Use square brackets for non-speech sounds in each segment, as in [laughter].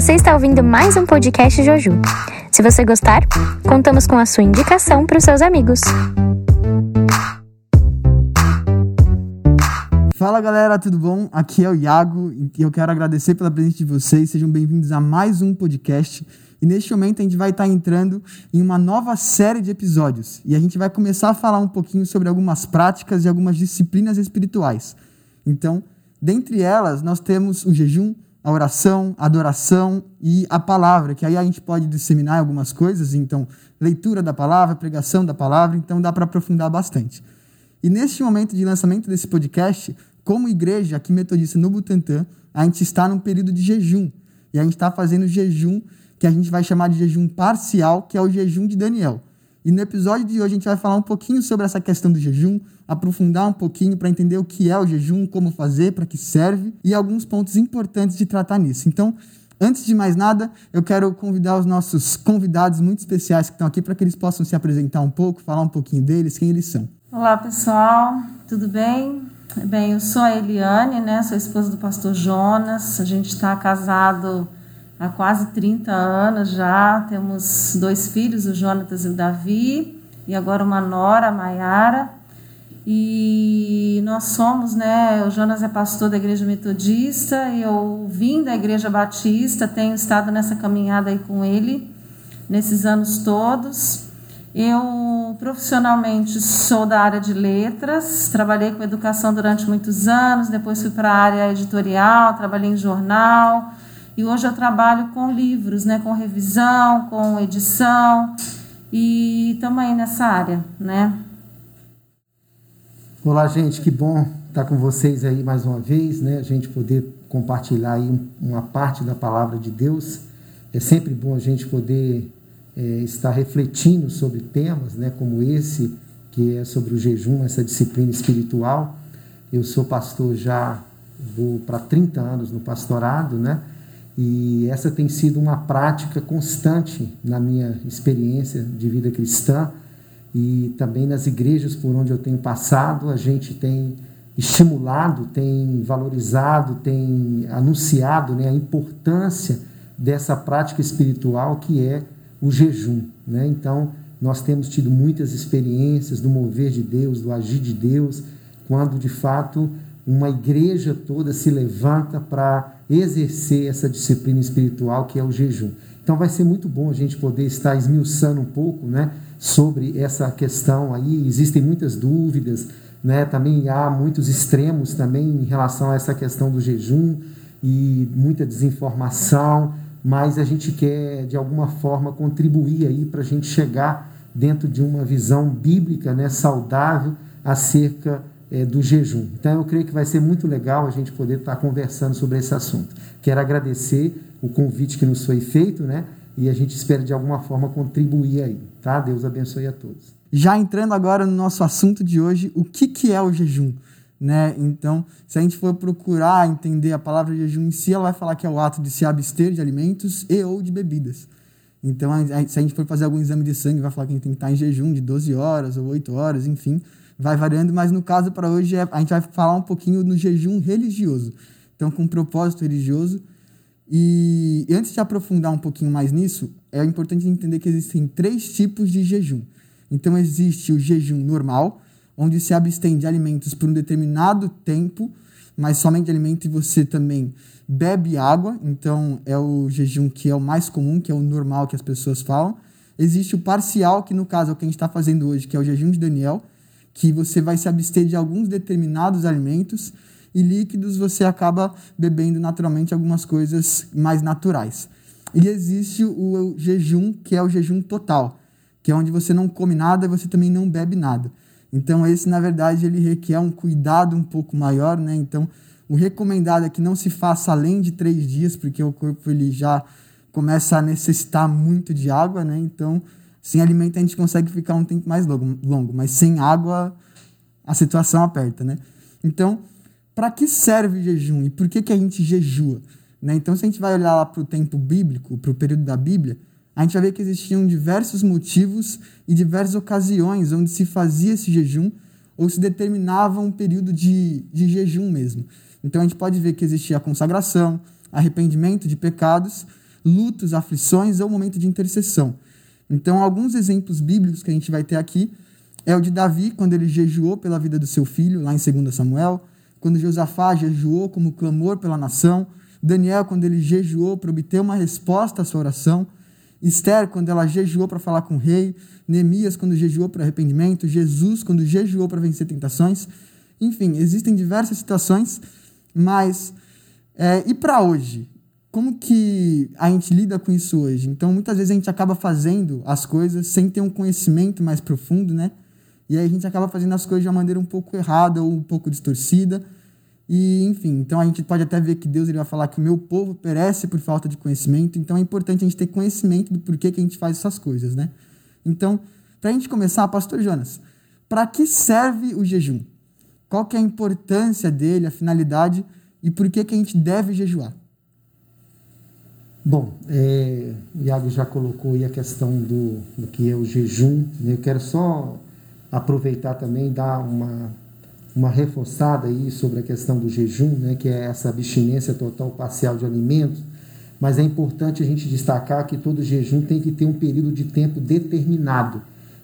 Você está ouvindo mais um podcast Joju. Se você gostar, contamos com a sua indicação para os seus amigos. Fala galera, tudo bom? Aqui é o Iago e eu quero agradecer pela presença de vocês. Sejam bem-vindos a mais um podcast. E neste momento a gente vai estar entrando em uma nova série de episódios. E a gente vai começar a falar um pouquinho sobre algumas práticas e algumas disciplinas espirituais. Então, dentre elas, nós temos o jejum, a oração, a adoração e a palavra, que aí a gente pode disseminar algumas coisas, então leitura da palavra, pregação da palavra, então dá para aprofundar bastante. E neste momento de lançamento desse podcast, como igreja aqui metodista no Butantã, a gente está num período de jejum. E a gente está fazendo jejum que a gente vai chamar de jejum parcial, que é o jejum de Daniel. E no episódio de hoje a gente vai falar um pouquinho sobre essa questão do jejum, aprofundar um pouquinho para entender o que é o jejum, como fazer, para que serve e alguns pontos importantes de tratar nisso. Então, antes de mais nada, eu quero convidar os nossos convidados muito especiais que estão aqui para que eles possam se apresentar um pouco, falar um pouquinho deles, quem eles são. Olá, pessoal, tudo bem? Bem, eu sou a Eliane, né? Sou esposa do pastor Jonas. A gente está casado há quase 30 anos já. Temos dois filhos, o Jonatas e o Davi, e agora uma nora, a Maiara. E nós somos, né? O Jonas é pastor da igreja metodista, eu vim da igreja batista, tenho estado nessa caminhada aí com ele nesses anos todos. Eu profissionalmente sou da área de letras, trabalhei com educação durante muitos anos, depois fui para a área editorial, trabalhei em jornal, e hoje eu trabalho com livros, né, com revisão, com edição e também nessa área, né? Olá, gente, que bom estar com vocês aí mais uma vez, né? A gente poder compartilhar aí uma parte da palavra de Deus. É sempre bom a gente poder é, estar refletindo sobre temas, né, como esse que é sobre o jejum, essa disciplina espiritual. Eu sou pastor já vou para 30 anos no pastorado, né? E essa tem sido uma prática constante na minha experiência de vida cristã e também nas igrejas por onde eu tenho passado, a gente tem estimulado, tem valorizado, tem anunciado né, a importância dessa prática espiritual que é o jejum. Né? Então, nós temos tido muitas experiências do mover de Deus, do agir de Deus, quando de fato uma igreja toda se levanta para exercer essa disciplina espiritual que é o jejum. Então vai ser muito bom a gente poder estar esmiuçando um pouco, né, sobre essa questão aí. Existem muitas dúvidas, né? Também há muitos extremos também em relação a essa questão do jejum e muita desinformação, mas a gente quer de alguma forma contribuir aí para a gente chegar dentro de uma visão bíblica, né, saudável acerca é, do jejum. Então eu creio que vai ser muito legal a gente poder estar conversando sobre esse assunto. Quero agradecer o convite que nos foi feito, né? E a gente espera de alguma forma contribuir aí, tá? Deus abençoe a todos. Já entrando agora no nosso assunto de hoje, o que, que é o jejum? Né? Então, se a gente for procurar entender a palavra jejum em si, ela vai falar que é o ato de se abster de alimentos e ou de bebidas. Então, se a gente for fazer algum exame de sangue, vai falar que a gente tem que estar em jejum de 12 horas ou 8 horas, enfim vai variando, mas no caso para hoje é, a gente vai falar um pouquinho no jejum religioso. Então, com um propósito religioso. E, antes de aprofundar um pouquinho mais nisso, é importante entender que existem três tipos de jejum. Então, existe o jejum normal, onde se abstém de alimentos por um determinado tempo, mas somente de alimento e você também bebe água. Então, é o jejum que é o mais comum, que é o normal que as pessoas falam. Existe o parcial, que no caso é o que a gente está fazendo hoje, que é o jejum de Daniel, que você vai se abster de alguns determinados alimentos e líquidos você acaba bebendo naturalmente algumas coisas mais naturais. E existe o jejum, que é o jejum total, que é onde você não come nada e você também não bebe nada. Então esse, na verdade, ele requer um cuidado um pouco maior, né? Então o recomendado é que não se faça além de três dias, porque o corpo ele já começa a necessitar muito de água, né? Então sem alimento a gente consegue ficar um tempo mais longo, longo mas sem água a situação aperta, né? Então, para que serve o jejum e por que, que a gente jejua? Né? Então, se a gente vai olhar lá para o tempo bíblico, para o período da Bíblia, a gente vai ver que existiam diversos motivos e diversas ocasiões onde se fazia esse jejum ou se determinava um período de, de jejum mesmo. Então, a gente pode ver que existia a consagração, arrependimento de pecados, lutos, aflições ou momento de intercessão. Então, alguns exemplos bíblicos que a gente vai ter aqui é o de Davi, quando ele jejuou pela vida do seu filho, lá em 2 Samuel, quando Josafá jejuou como clamor pela nação, Daniel, quando ele jejuou para obter uma resposta à sua oração, Esther, quando ela jejuou para falar com o rei, Neemias, quando jejuou para arrependimento, Jesus, quando jejuou para vencer tentações. Enfim, existem diversas situações, mas. É, e para hoje? Como que a gente lida com isso hoje? Então, muitas vezes a gente acaba fazendo as coisas sem ter um conhecimento mais profundo, né? E aí a gente acaba fazendo as coisas de uma maneira um pouco errada ou um pouco distorcida. E, enfim, então a gente pode até ver que Deus ele vai falar que o meu povo perece por falta de conhecimento. Então é importante a gente ter conhecimento do porquê que a gente faz essas coisas, né? Então, para a gente começar, Pastor Jonas, para que serve o jejum? Qual que é a importância dele, a finalidade e por que, que a gente deve jejuar? Bom, é, o Iago já colocou aí a questão do, do que é o jejum. Né? Eu quero só aproveitar também dar uma uma reforçada aí sobre a questão do jejum, né, que é essa abstinência total parcial de alimentos, mas é importante a gente destacar que todo jejum tem que ter um período de tempo determinado.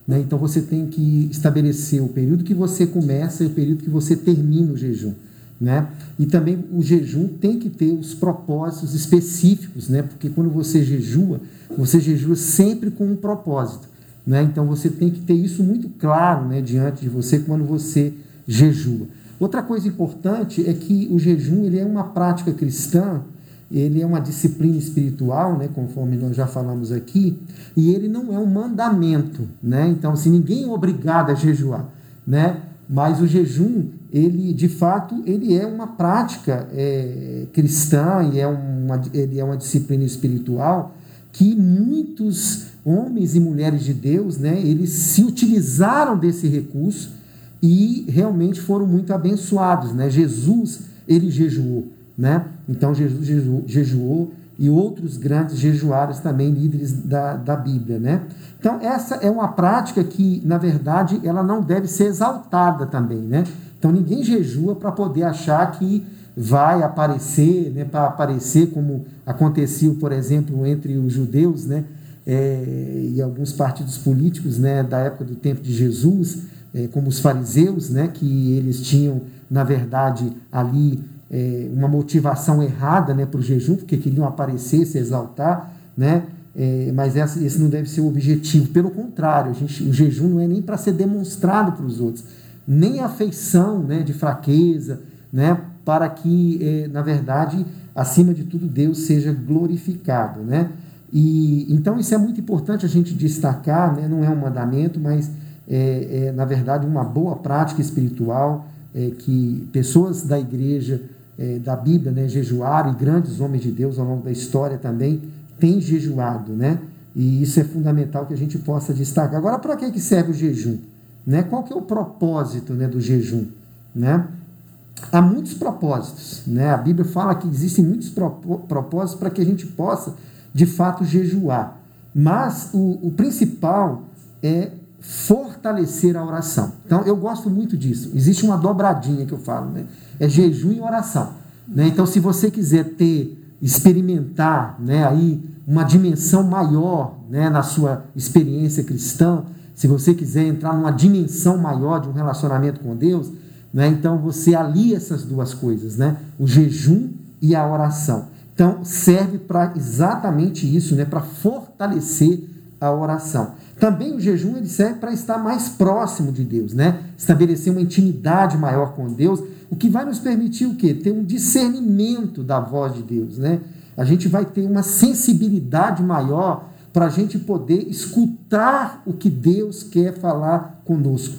Né? Então você tem que estabelecer o período que você começa e o período que você termina o jejum. Né? E também o jejum tem que ter os propósitos específicos, né? porque quando você jejua, você jejua sempre com um propósito. Né? Então você tem que ter isso muito claro né, diante de você quando você jejua. Outra coisa importante é que o jejum ele é uma prática cristã, ele é uma disciplina espiritual, né, conforme nós já falamos aqui, e ele não é um mandamento, né? Então, assim, ninguém é obrigado a jejuar, né? Mas o jejum, ele de fato, ele é uma prática é, cristã e é uma, ele é uma disciplina espiritual que muitos homens e mulheres de Deus, né, eles se utilizaram desse recurso e realmente foram muito abençoados, né? Jesus, ele jejuou, né? Então Jesus jejuou, e outros grandes jejuaram também, líderes da, da Bíblia, né? Então essa é uma prática que, na verdade, ela não deve ser exaltada também, né? Então ninguém jejua para poder achar que vai aparecer, né? Para aparecer como aconteceu, por exemplo, entre os judeus, né? É, e alguns partidos políticos, né? Da época do tempo de Jesus, é, como os fariseus, né, que eles tinham, na verdade, ali é, uma motivação errada né, para o jejum, porque queriam aparecer, se exaltar, né, mas essa, esse não deve ser o objetivo. Pelo contrário, gente, o jejum não é nem para ser demonstrado para os outros, nem afeição né, de fraqueza, né, para que, é, na verdade, acima de tudo, Deus seja glorificado. Né? E, então, isso é muito importante a gente destacar, né, não é um mandamento, mas é, é, na verdade, uma boa prática espiritual é, que pessoas da igreja, é, da Bíblia, né, jejuaram, e grandes homens de Deus ao longo da história também têm jejuado, né? E isso é fundamental que a gente possa destacar. Agora, para que serve o jejum? Né? Qual que é o propósito né, do jejum? Né? Há muitos propósitos. Né? A Bíblia fala que existem muitos propósitos para que a gente possa, de fato, jejuar. Mas o, o principal é fortalecer a oração. Então, eu gosto muito disso. Existe uma dobradinha que eu falo, né? É jejum e oração. Né? Então, se você quiser ter, experimentar né, aí uma dimensão maior né, na sua experiência cristã, se você quiser entrar numa dimensão maior de um relacionamento com Deus, né, então você alia essas duas coisas, né? O jejum e a oração. Então, serve para exatamente isso, né? Para fortalecer a oração. Também o jejum ele serve para estar mais próximo de Deus, né? Estabelecer uma intimidade maior com Deus, o que vai nos permitir o quê? Ter um discernimento da voz de Deus, né? A gente vai ter uma sensibilidade maior para a gente poder escutar o que Deus quer falar conosco,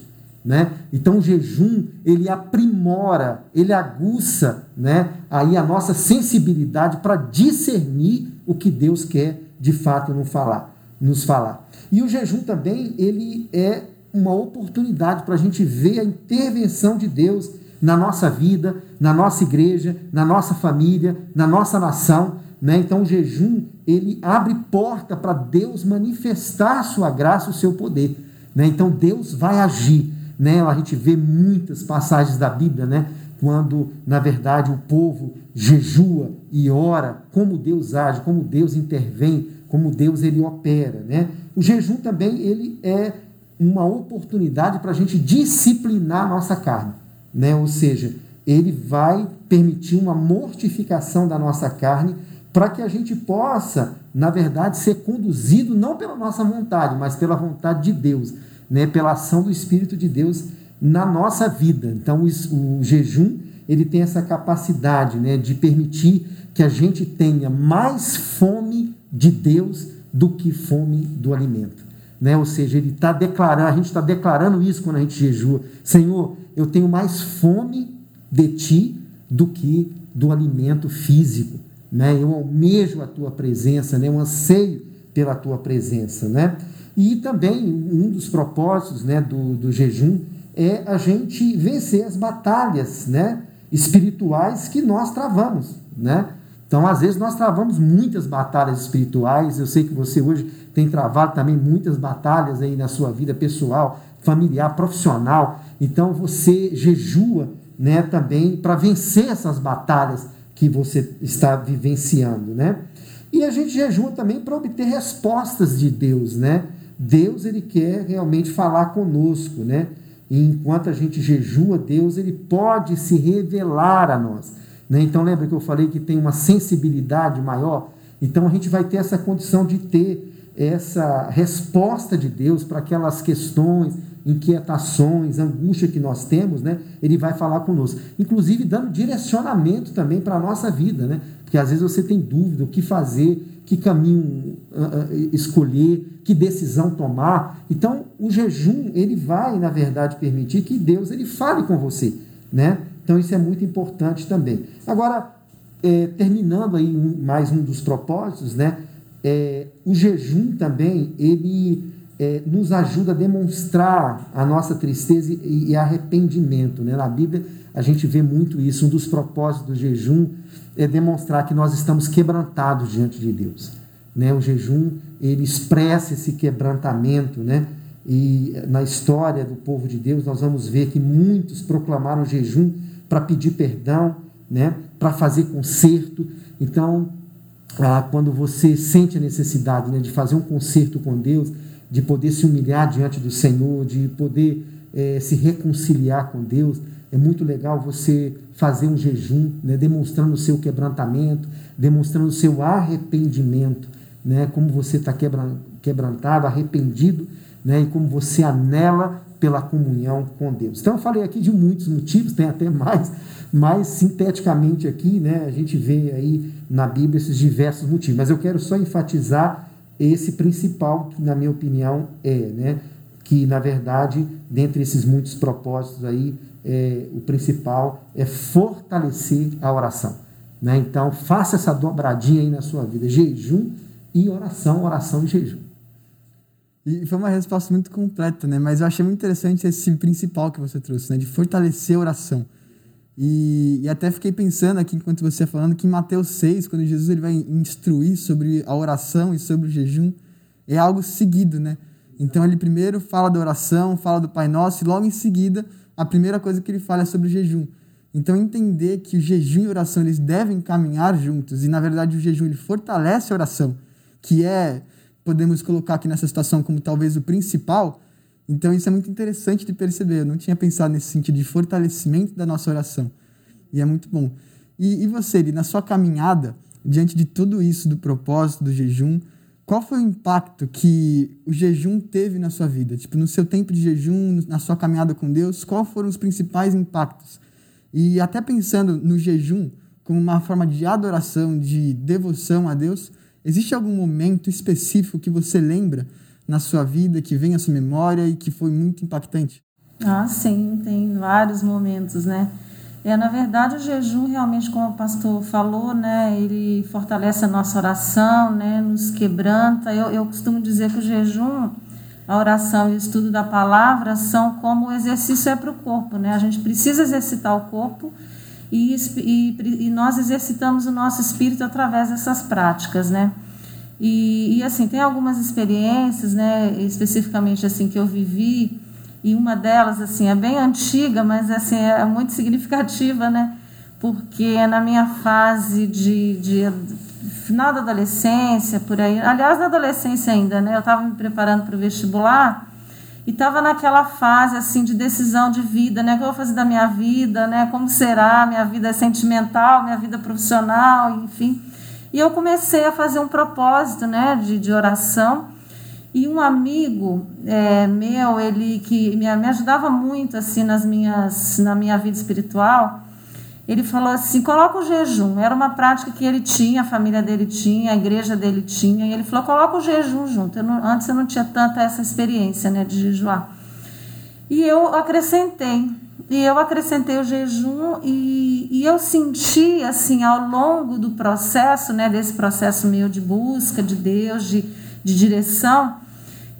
né? Então o jejum ele aprimora, ele aguça, né? Aí a nossa sensibilidade para discernir o que Deus quer de fato nos falar, nos falar. E o jejum também, ele é uma oportunidade para a gente ver a intervenção de Deus na nossa vida, na nossa igreja, na nossa família, na nossa nação. Né? Então, o jejum ele abre porta para Deus manifestar a sua graça, o seu poder. Né? Então, Deus vai agir. Né? A gente vê muitas passagens da Bíblia, né? quando, na verdade, o povo jejua e ora, como Deus age, como Deus intervém, como Deus ele opera, né? O jejum também ele é uma oportunidade para a gente disciplinar a nossa carne, né? Ou seja, ele vai permitir uma mortificação da nossa carne para que a gente possa, na verdade, ser conduzido não pela nossa vontade, mas pela vontade de Deus, né? Pela ação do Espírito de Deus na nossa vida. Então, o, jejum ele tem essa capacidade, né, de permitir que a gente tenha mais fome de Deus do que fome do alimento. Né? Ou seja, ele está declarando, a gente está declarando isso quando a gente jejua. Senhor, eu tenho mais fome de ti do que do alimento físico. Né? Eu almejo a tua presença, né? eu anseio pela tua presença. Né? E também um dos propósitos né, do, do jejum é a gente vencer as batalhas né, espirituais que nós travamos. Né? Então, às vezes, nós travamos muitas batalhas espirituais. Eu sei que você hoje tem travado também muitas batalhas aí na sua vida pessoal, familiar, profissional. Então, você jejua né, também para vencer essas batalhas que você está vivenciando. Né? E a gente jejua também para obter respostas de Deus. Né? Deus ele quer realmente falar conosco. Né? E enquanto a gente jejua, Deus ele pode se revelar a nós. Né? Então, lembra que eu falei que tem uma sensibilidade maior? Então, a gente vai ter essa condição de ter essa resposta de Deus para aquelas questões, inquietações, angústia que nós temos, né? Ele vai falar conosco. Inclusive dando direcionamento também para a nossa vida, né? Porque às vezes você tem dúvida o que fazer, que caminho uh, uh, escolher, que decisão tomar. Então, o jejum, ele vai, na verdade, permitir que Deus ele fale com você, né? Então isso é muito importante também. Agora, é, terminando aí mais um dos propósitos, né? É, o jejum também ele é, nos ajuda a demonstrar a nossa tristeza e, e, arrependimento. Né? Na Bíblia a gente vê muito isso. Um dos propósitos do jejum é demonstrar que nós estamos quebrantados diante de Deus. Né? O jejum ele expressa esse quebrantamento, né? E na história do povo de Deus nós vamos ver que muitos proclamaram jejum para pedir perdão, né? para fazer conserto. Então, ah, quando você sente a necessidade né, de fazer um conserto com Deus, de poder se humilhar diante do Senhor, de poder é, se reconciliar com Deus, é muito legal você fazer um jejum, né, demonstrando o seu quebrantamento, demonstrando o seu arrependimento, né, como você está quebrantado, arrependido, né, e como você anela pela comunhão com Deus. Então eu falei aqui de muitos motivos, tem até mais, mas sinteticamente aqui, né, a gente vê aí na Bíblia esses diversos motivos, mas eu quero só enfatizar esse principal que na minha opinião é, né, que na verdade, dentre esses muitos propósitos aí, é, o principal é fortalecer a oração, né? Então, faça essa dobradinha aí na sua vida, jejum e oração, oração e jejum. E foi uma resposta muito completa, né? Mas eu achei muito interessante esse principal que você trouxe, né? De fortalecer a oração. E, e até fiquei pensando aqui, enquanto você ia falando, que em Mateus 6, quando Jesus ele vai instruir sobre a oração e sobre o jejum, é algo seguido, né? Então ele primeiro fala da oração, fala do Pai Nosso, e logo em seguida, a primeira coisa que ele fala é sobre o jejum. Então entender que o jejum e a oração eles devem caminhar juntos, e na verdade o jejum ele fortalece a oração, que é podemos colocar aqui nessa situação como talvez o principal. Então, isso é muito interessante de perceber. Eu não tinha pensado nesse sentido de fortalecimento da nossa oração. E é muito bom. E, e você, na sua caminhada, diante de tudo isso, do propósito do jejum, qual foi o impacto que o jejum teve na sua vida? Tipo, no seu tempo de jejum, na sua caminhada com Deus, quais foram os principais impactos? E até pensando no jejum como uma forma de adoração, de devoção a Deus, Existe algum momento específico que você lembra na sua vida, que vem à sua memória e que foi muito impactante? Ah, sim, tem vários momentos, né? É, na verdade, o jejum, realmente, como o pastor falou, né, ele fortalece a nossa oração, né, nos quebranta. Eu, eu costumo dizer que o jejum, a oração e o estudo da palavra são como o exercício é para o corpo, né? A gente precisa exercitar o corpo e, e, e nós exercitamos o nosso espírito através dessas práticas, né? E, e, assim, tem algumas experiências, né, especificamente assim que eu vivi, e uma delas assim é bem antiga, mas assim é muito [laughs] significativa, né? Porque na minha fase de, de final da adolescência, por aí, aliás, na adolescência ainda, né? Eu estava me preparando para o vestibular e estava naquela fase assim de decisão de vida, né? O que eu vou fazer da minha vida, né? Como será minha vida sentimental, minha vida profissional, enfim. E eu comecei a fazer um propósito, né? De, de oração. E um amigo é, meu, ele que me, me ajudava muito assim nas minhas, na minha vida espiritual, ele falou assim: coloca o jejum. Era uma prática que ele tinha, a família dele tinha, a igreja dele tinha. E ele falou: coloca o jejum junto. Eu não, antes eu não tinha tanta essa experiência né, de jejuar. E eu acrescentei. E eu acrescentei o jejum e, e eu senti, assim, ao longo do processo, né, desse processo meu de busca de Deus, de, de direção,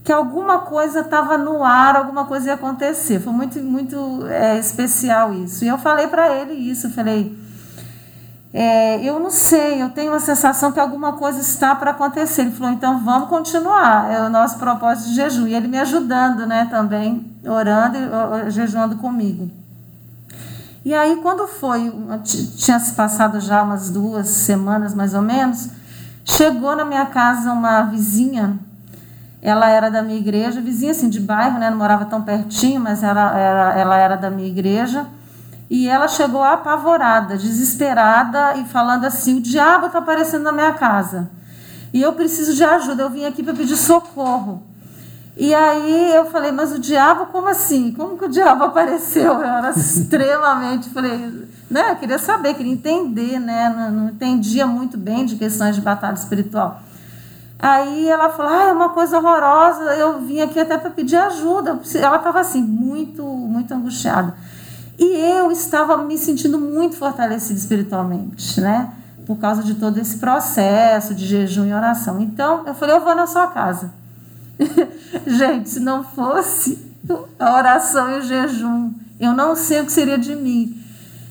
que alguma coisa estava no ar, alguma coisa ia acontecer. Foi muito, muito é, especial isso. E eu falei para ele isso, eu falei, é, eu não sei, eu tenho uma sensação que alguma coisa está para acontecer. Ele falou, então vamos continuar, é o nosso propósito de jejum. E ele me ajudando, né, também, orando e jejuando comigo. E aí, quando foi, tinha se passado já umas duas semanas mais ou menos, chegou na minha casa uma vizinha ela era da minha igreja, vizinha assim de bairro, né? Não morava tão pertinho, mas era, era, ela era da minha igreja. E ela chegou apavorada, desesperada e falando assim: o diabo está aparecendo na minha casa. E eu preciso de ajuda. Eu vim aqui para pedir socorro. E aí eu falei, mas o diabo, como assim? Como que o diabo [laughs] apareceu? Eu era extremamente, falei, né? Eu queria saber, queria entender, né? Não, não entendia muito bem de questões de batalha espiritual. Aí ela falou: ah, é uma coisa horrorosa, eu vim aqui até para pedir ajuda. Ela estava assim, muito, muito angustiada. E eu estava me sentindo muito fortalecida espiritualmente, né? Por causa de todo esse processo de jejum e oração. Então, eu falei: eu vou na sua casa. [laughs] Gente, se não fosse a oração e o jejum, eu não sei o que seria de mim.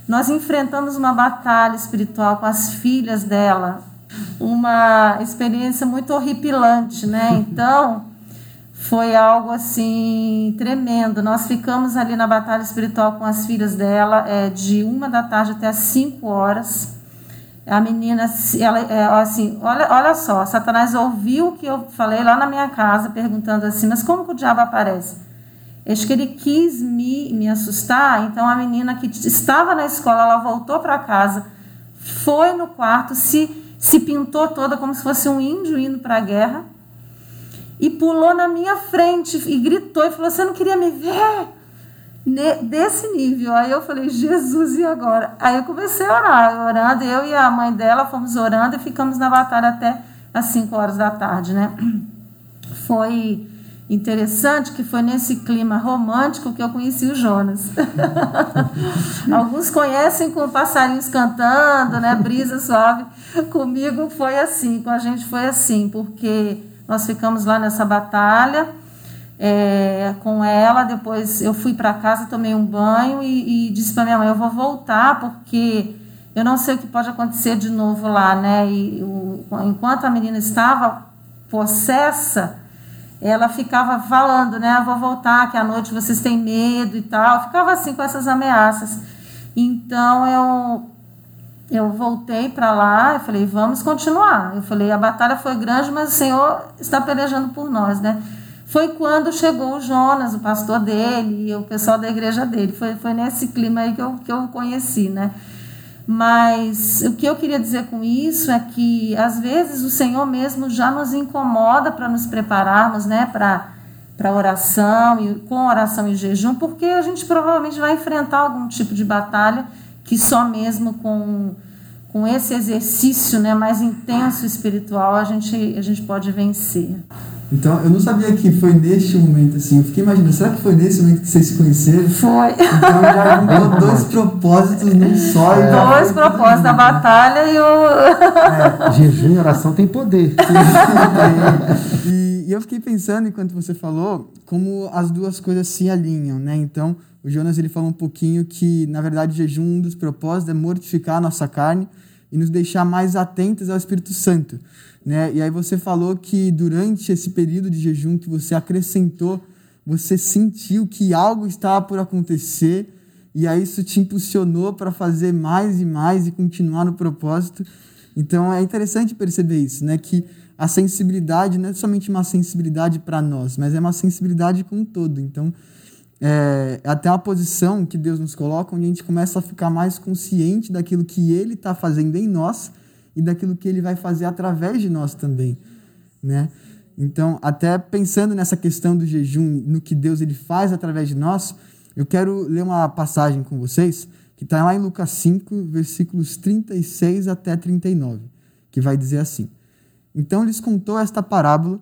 Nós enfrentamos uma batalha espiritual com as filhas dela, uma experiência muito horripilante, né? [laughs] Então, foi algo assim tremendo. Nós ficamos ali na batalha espiritual com as filhas dela, é, de uma da tarde até as cinco horas. A menina, ela, é, assim, olha, olha só, Satanás ouviu o que eu falei lá na minha casa, perguntando assim, mas como que o diabo aparece? Acho que ele quis me, me assustar, então a menina que estava na escola, ela voltou para casa, foi no quarto, se se pintou toda como se fosse um índio indo para a guerra e pulou na minha frente e gritou e falou: Você não queria me ver? Desse nível. Aí eu falei: Jesus, e agora? Aí eu comecei a orar, orando. Eu e a mãe dela fomos orando e ficamos na batalha até as 5 horas da tarde, né? [clears throat] Foi interessante que foi nesse clima romântico que eu conheci o Jonas. [laughs] Alguns conhecem com passarinhos cantando, né, brisa suave. Comigo foi assim, com a gente foi assim, porque nós ficamos lá nessa batalha é, com ela. Depois eu fui para casa, tomei um banho e, e disse para minha mãe: eu vou voltar porque eu não sei o que pode acontecer de novo lá, né? E enquanto a menina estava possessa ela ficava falando, né? Ah, vou voltar, que à noite vocês têm medo e tal. Ficava assim com essas ameaças. Então eu eu voltei para lá, eu falei, vamos continuar. Eu falei, a batalha foi grande, mas o Senhor está pelejando por nós, né? Foi quando chegou o Jonas, o pastor dele, e o pessoal da igreja dele. Foi, foi nesse clima aí que eu, que eu conheci, né? Mas o que eu queria dizer com isso é que às vezes o Senhor mesmo já nos incomoda para nos prepararmos, né, para para oração e com oração e jejum, porque a gente provavelmente vai enfrentar algum tipo de batalha que só mesmo com com esse exercício, né, mais intenso espiritual a gente a gente pode vencer. Então, eu não sabia que foi neste momento, assim. Eu fiquei imaginando, será que foi nesse momento que vocês se conheceram? Foi. Então já [laughs] deu dois propósitos num só. É. Dois propósitos, a batalha e o... É, jejum e oração tem poder. [laughs] e, e eu fiquei pensando, enquanto você falou, como as duas coisas se alinham, né? Então, o Jonas, ele fala um pouquinho que, na verdade, o jejum, um dos propósitos é mortificar a nossa carne e nos deixar mais atentos ao Espírito Santo. Né? E aí você falou que durante esse período de jejum que você acrescentou você sentiu que algo estava por acontecer e aí isso te impulsionou para fazer mais e mais e continuar no propósito. Então é interessante perceber isso, né? Que a sensibilidade não é somente uma sensibilidade para nós, mas é uma sensibilidade com todo. Então é, até uma posição que Deus nos coloca onde a gente começa a ficar mais consciente daquilo que Ele está fazendo em nós e daquilo que Ele vai fazer através de nós também, né? Então, até pensando nessa questão do jejum, no que Deus ele faz através de nós, eu quero ler uma passagem com vocês que está lá em Lucas 5, versículos 36 até 39, que vai dizer assim: Então lhes contou esta parábola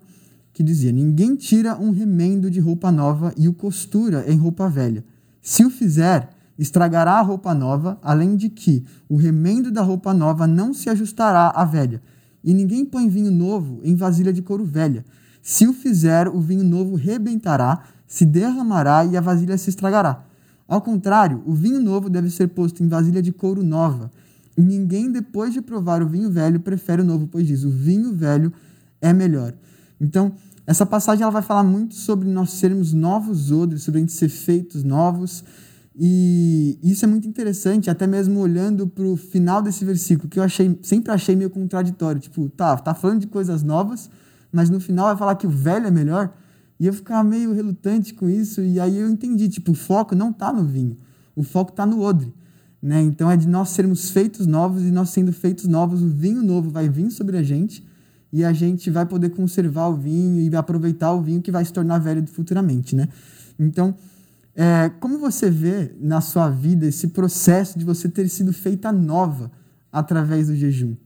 que dizia: Ninguém tira um remendo de roupa nova e o costura em roupa velha. Se o fizer, estragará a roupa nova, além de que o remendo da roupa nova não se ajustará à velha. E ninguém põe vinho novo em vasilha de couro velha. Se o fizer, o vinho novo rebentará, se derramará e a vasilha se estragará. Ao contrário, o vinho novo deve ser posto em vasilha de couro nova. E ninguém, depois de provar o vinho velho, prefere o novo, pois diz: o vinho velho é melhor. Então, essa passagem ela vai falar muito sobre nós sermos novos odres, sobre a gente ser feitos novos. E isso é muito interessante, até mesmo olhando para o final desse versículo, que eu achei, sempre achei meio contraditório. Tipo, tá, tá falando de coisas novas, mas no final vai falar que o velho é melhor. E eu ficava meio relutante com isso, e aí eu entendi, tipo, o foco não está no vinho, o foco está no odre. Né? Então é de nós sermos feitos novos, e nós sendo feitos novos, o vinho novo vai vir sobre a gente, e a gente vai poder conservar o vinho e aproveitar o vinho que vai se tornar velho futuramente, né? Então, é, como você vê na sua vida esse processo de você ter sido feita nova através do jejum?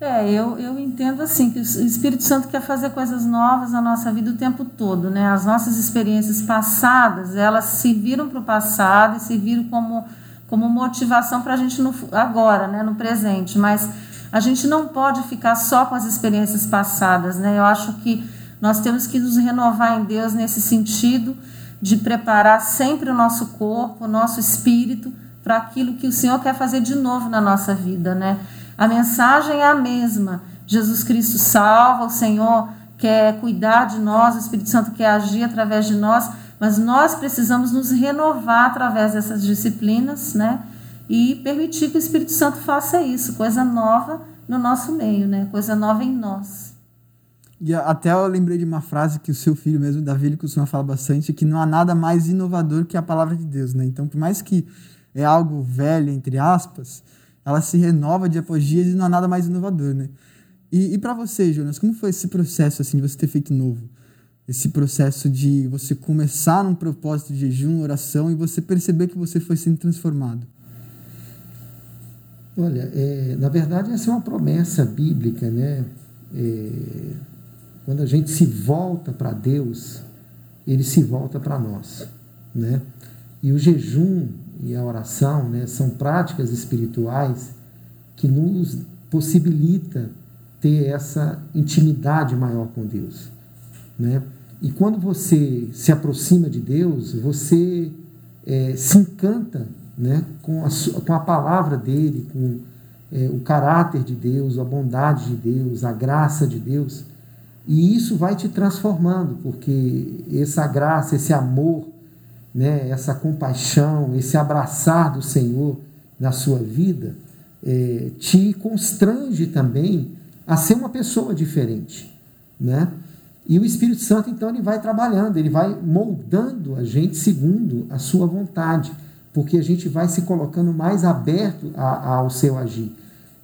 É, eu, eu entendo assim que o Espírito Santo quer fazer coisas novas na nossa vida o tempo todo, né? As nossas experiências passadas, elas serviram para o passado e serviram como, como motivação para a gente no, agora, né? No presente, mas a gente não pode ficar só com as experiências passadas, né? Eu acho que nós temos que nos renovar em Deus nesse sentido de preparar sempre o nosso corpo, o nosso espírito para aquilo que o Senhor quer fazer de novo na nossa vida, né? A mensagem é a mesma. Jesus Cristo salva, o Senhor quer cuidar de nós, o Espírito Santo quer agir através de nós, mas nós precisamos nos renovar através dessas disciplinas, né? E permitir que o Espírito Santo faça isso, coisa nova no nosso meio, né? Coisa nova em nós. E até eu lembrei de uma frase que o seu filho mesmo, Davi, ele costuma falar bastante, que não há nada mais inovador que a palavra de Deus, né? Então, por mais que é algo velho, entre aspas, ela se renova dia após e não há nada mais inovador, né? E, e para você, Jonas, como foi esse processo, assim, de você ter feito novo? Esse processo de você começar num propósito de jejum, oração e você perceber que você foi sendo transformado? Olha, é, na verdade essa é uma promessa bíblica, né? É, quando a gente se volta para Deus, Ele se volta para nós, né? E o jejum e a oração, né, são práticas espirituais que nos possibilita ter essa intimidade maior com Deus, né? E quando você se aproxima de Deus, você é, se encanta né, com, a, com a palavra dele, com é, o caráter de Deus, a bondade de Deus, a graça de Deus. E isso vai te transformando, porque essa graça, esse amor, né, essa compaixão, esse abraçar do Senhor na sua vida, é, te constrange também a ser uma pessoa diferente. Né? E o Espírito Santo, então, ele vai trabalhando, ele vai moldando a gente segundo a sua vontade porque a gente vai se colocando mais aberto a, ao seu agir.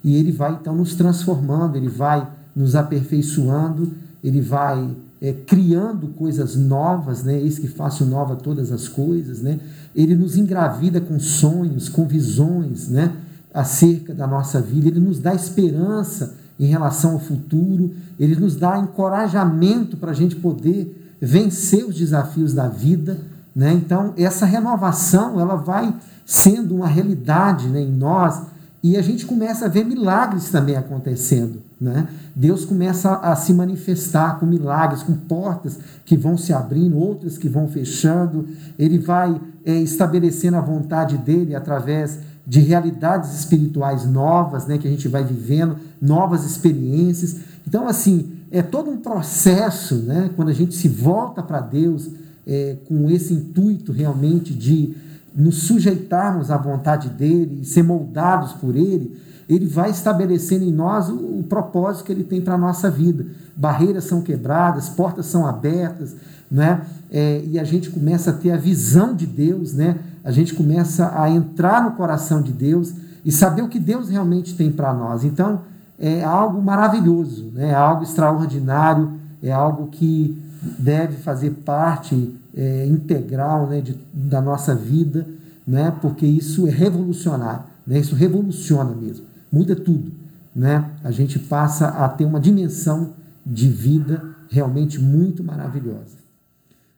E ele vai então nos transformando, ele vai nos aperfeiçoando, ele vai é, criando coisas novas, né? Eis que faço nova todas as coisas, né? Ele nos engravida com sonhos, com visões, né? Acerca da nossa vida, ele nos dá esperança em relação ao futuro, ele nos dá encorajamento para a gente poder vencer os desafios da vida, né? Então, essa renovação ela vai sendo uma realidade né, em nós e a gente começa a ver milagres também acontecendo. Né? Deus começa a se manifestar com milagres, com portas que vão se abrindo, outras que vão fechando. Ele vai é, estabelecendo a vontade dele através de realidades espirituais novas, né, que a gente vai vivendo, novas experiências. Então, assim, é todo um processo, né, quando a gente se volta para Deus, é, com esse intuito realmente de nos sujeitarmos à vontade dele e ser moldados por ele, ele vai estabelecendo em nós o, o propósito que ele tem para a nossa vida. Barreiras são quebradas, portas são abertas, né? É, e a gente começa a ter a visão de Deus, né? a gente começa a entrar no coração de Deus e saber o que Deus realmente tem para nós. Então, é algo maravilhoso, né? é algo extraordinário, é algo que deve fazer parte é, integral né, de, da nossa vida, né, porque isso é revolucionário, né, isso revoluciona mesmo, muda tudo. Né? A gente passa a ter uma dimensão de vida realmente muito maravilhosa.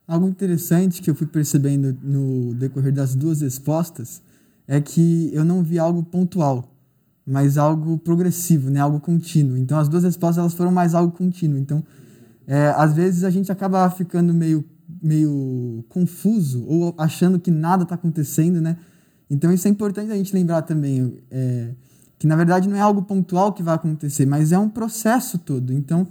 Algo interessante que eu fui percebendo no decorrer das duas respostas é que eu não vi algo pontual, mas algo progressivo, né? algo contínuo. Então, as duas respostas elas foram mais algo contínuo. Então, é, às vezes a gente acaba ficando meio meio confuso ou achando que nada está acontecendo, né? Então isso é importante a gente lembrar também é, que na verdade não é algo pontual que vai acontecer, mas é um processo todo. Então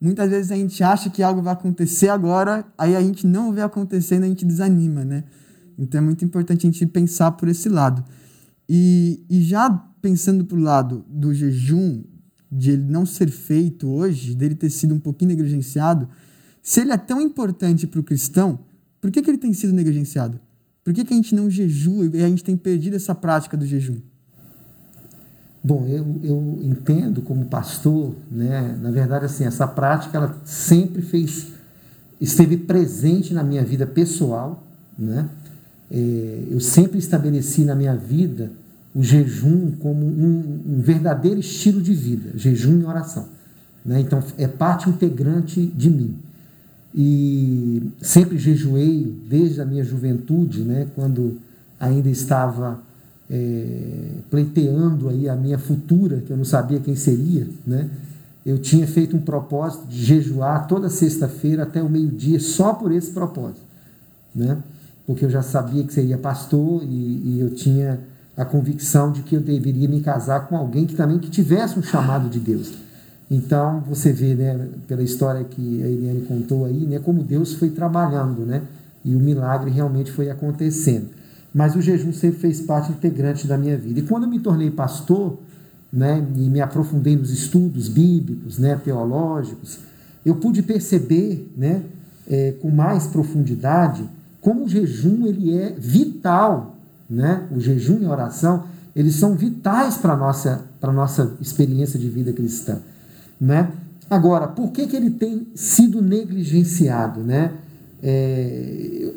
muitas vezes a gente acha que algo vai acontecer agora, aí a gente não vê acontecendo, a gente desanima, né? Então é muito importante a gente pensar por esse lado. E, e já pensando para o lado do jejum, de ele não ser feito hoje, dele ter sido um pouquinho negligenciado, se ele é tão importante para o cristão, por que, que ele tem sido negligenciado? Por que, que a gente não jejua e a gente tem perdido essa prática do jejum? Bom, eu, eu entendo como pastor, né? Na verdade, assim, essa prática ela sempre fez, esteve presente na minha vida pessoal, né? É, eu sempre estabeleci na minha vida o jejum como um, um, verdadeiro estilo de vida, jejum e oração. Né? Então, é parte integrante de mim e sempre jejuei desde a minha juventude, né, quando ainda estava é, pleiteando aí a minha futura, que eu não sabia quem seria, né, eu tinha feito um propósito de jejuar toda sexta-feira até o meio-dia só por esse propósito, né, porque eu já sabia que seria pastor e, e eu tinha a convicção de que eu deveria me casar com alguém que também que tivesse um chamado de Deus. Então, você vê, né, pela história que a Eliane contou aí, né, como Deus foi trabalhando, né, e o milagre realmente foi acontecendo. Mas o jejum sempre fez parte integrante da minha vida. E quando eu me tornei pastor, né, e me aprofundei nos estudos bíblicos, né, teológicos, eu pude perceber, né, é, com mais profundidade, como o jejum ele é vital, né? O jejum e a oração eles são vitais para nossa para nossa experiência de vida cristã. Né? Agora, por que, que ele tem sido negligenciado? Né? É,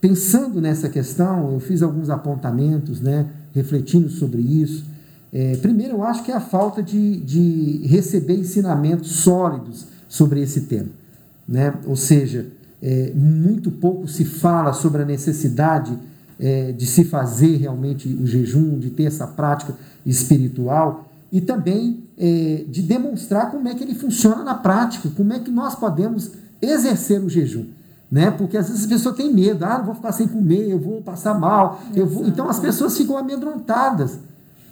pensando nessa questão, eu fiz alguns apontamentos, né, refletindo sobre isso. É, primeiro, eu acho que é a falta de, de receber ensinamentos sólidos sobre esse tema. Né? Ou seja, é, muito pouco se fala sobre a necessidade é, de se fazer realmente o jejum, de ter essa prática espiritual e também é, de demonstrar como é que ele funciona na prática, como é que nós podemos exercer o jejum. Né? Porque às vezes a pessoa tem medo, ah, vou ficar sem comer, eu vou passar mal, eu vou... então as pessoas ficam amedrontadas.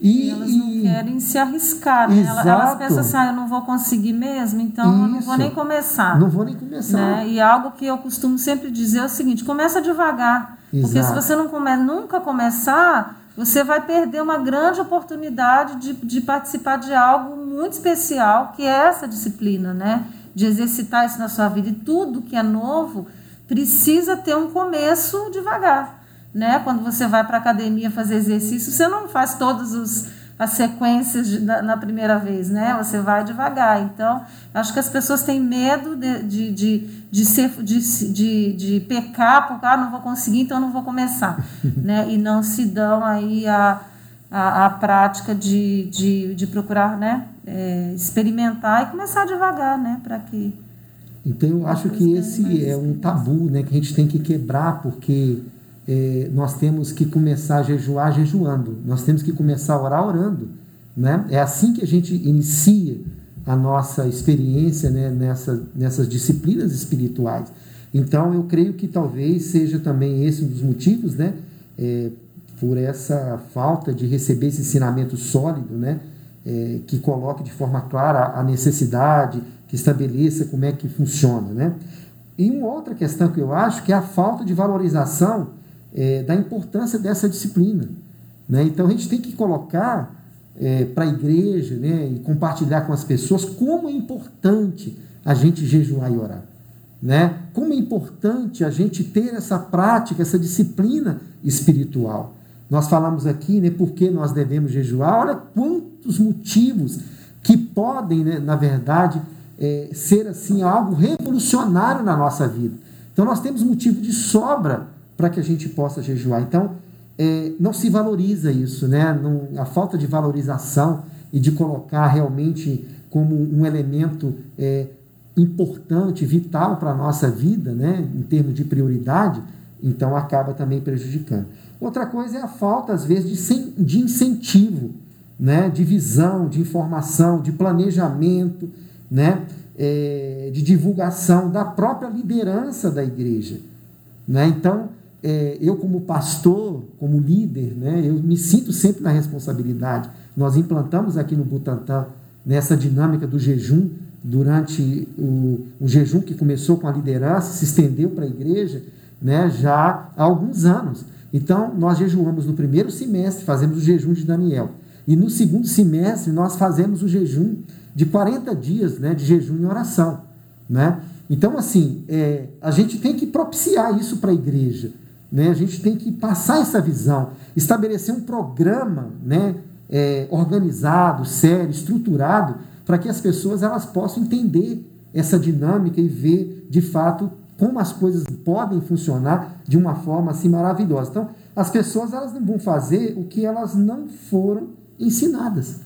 E, e elas não e... querem se arriscar, né? Exato. Elas pensam assim, ah, eu não vou conseguir mesmo, então Isso. eu não vou nem começar. Não vou nem começar. Né? E algo que eu costumo sempre dizer é o seguinte, começa devagar. Exato. Porque se você não come, nunca começar, você vai perder uma grande oportunidade de, de participar de algo muito especial, que é essa disciplina, né? De exercitar isso na sua vida. E tudo que é novo precisa ter um começo devagar, né? Quando você vai para a academia fazer exercício, você não faz todos os as sequências de, na, na, primeira vez, né? Você vai devagar. Então, acho que as pessoas têm medo de, de, de, de, ser, de, de, de pecar, porque ah, não vou conseguir, então não vou começar. [laughs] né? E não se dão aí a, a, a prática de, de, de procurar né? É, experimentar e começar devagar, né? Para que. Então, eu acho que esse é um tabu né, que a gente tem que quebrar, porque é, nós temos que começar a jejuar jejuando, nós temos que começar a orar orando. Né? É assim que a gente inicia a nossa experiência né, nessa, nessas disciplinas espirituais. Então, eu creio que talvez seja também esse um dos motivos, né, é, por essa falta de receber esse ensinamento sólido, né, é, que coloque de forma clara a necessidade, que estabeleça como é que funciona. Né? E uma outra questão que eu acho que é a falta de valorização é, da importância dessa disciplina. Né? Então a gente tem que colocar é, para a igreja né, e compartilhar com as pessoas como é importante a gente jejuar e orar. Né? Como é importante a gente ter essa prática, essa disciplina espiritual. Nós falamos aqui né, por que nós devemos jejuar. Olha quantos motivos que podem, né, na verdade, é, ser assim algo revolucionário na nossa vida. Então nós temos motivo de sobra para que a gente possa jejuar. Então é, não se valoriza isso, né? Não, a falta de valorização e de colocar realmente como um elemento é, importante, vital para a nossa vida, né? Em termos de prioridade, então acaba também prejudicando. Outra coisa é a falta, às vezes, de, de incentivo, né? de visão, de informação, de planejamento, né? É, de divulgação da própria liderança da igreja. Né? Então, é, eu como pastor, como líder, né, eu me sinto sempre na responsabilidade. Nós implantamos aqui no Butantã nessa dinâmica do jejum, durante o, o jejum que começou com a liderança, se estendeu para a igreja, né, já há alguns anos. Então, nós jejuamos no primeiro semestre, fazemos o jejum de Daniel. E no segundo semestre, nós fazemos o jejum de 40 dias né, de jejum e oração. Né? Então, assim, é, a gente tem que propiciar isso para a igreja. Né? A gente tem que passar essa visão, estabelecer um programa né, é, organizado, sério, estruturado, para que as pessoas elas possam entender essa dinâmica e ver, de fato, como as coisas podem funcionar de uma forma assim maravilhosa. Então, as pessoas elas não vão fazer o que elas não foram ensinadas.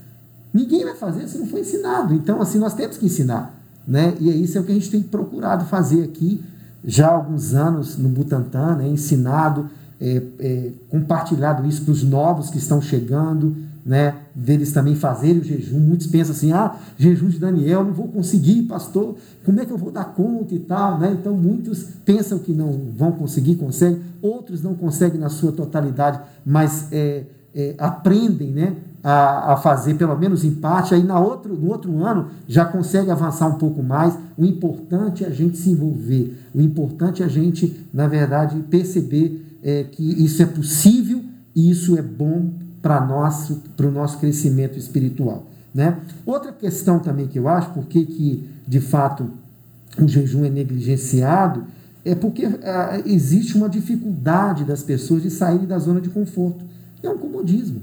Ninguém vai fazer se não for ensinado. Então, assim, nós temos que ensinar. Né? E é isso é o que a gente tem procurado fazer aqui já há alguns anos no Butantã, né? ensinado, é, é, compartilhado isso para os novos que estão chegando, né, deles também fazerem o jejum. Muitos pensam assim: ah, jejum de Daniel, não vou conseguir, pastor, como é que eu vou dar conta e tal? Né? Então, muitos pensam que não vão conseguir, conseguem, outros não conseguem na sua totalidade, mas é, é, aprendem né, a, a, fazer pelo menos em parte, aí na outro, no outro ano já consegue avançar um pouco mais. O importante é a gente se envolver, o importante é a gente, na verdade, perceber é, que isso é possível e isso é bom para nosso, o nosso crescimento espiritual. Né? Outra questão também que eu acho, porque que de fato o jejum é negligenciado, é porque ah, existe uma dificuldade das pessoas de saírem da zona de conforto. É um comodismo.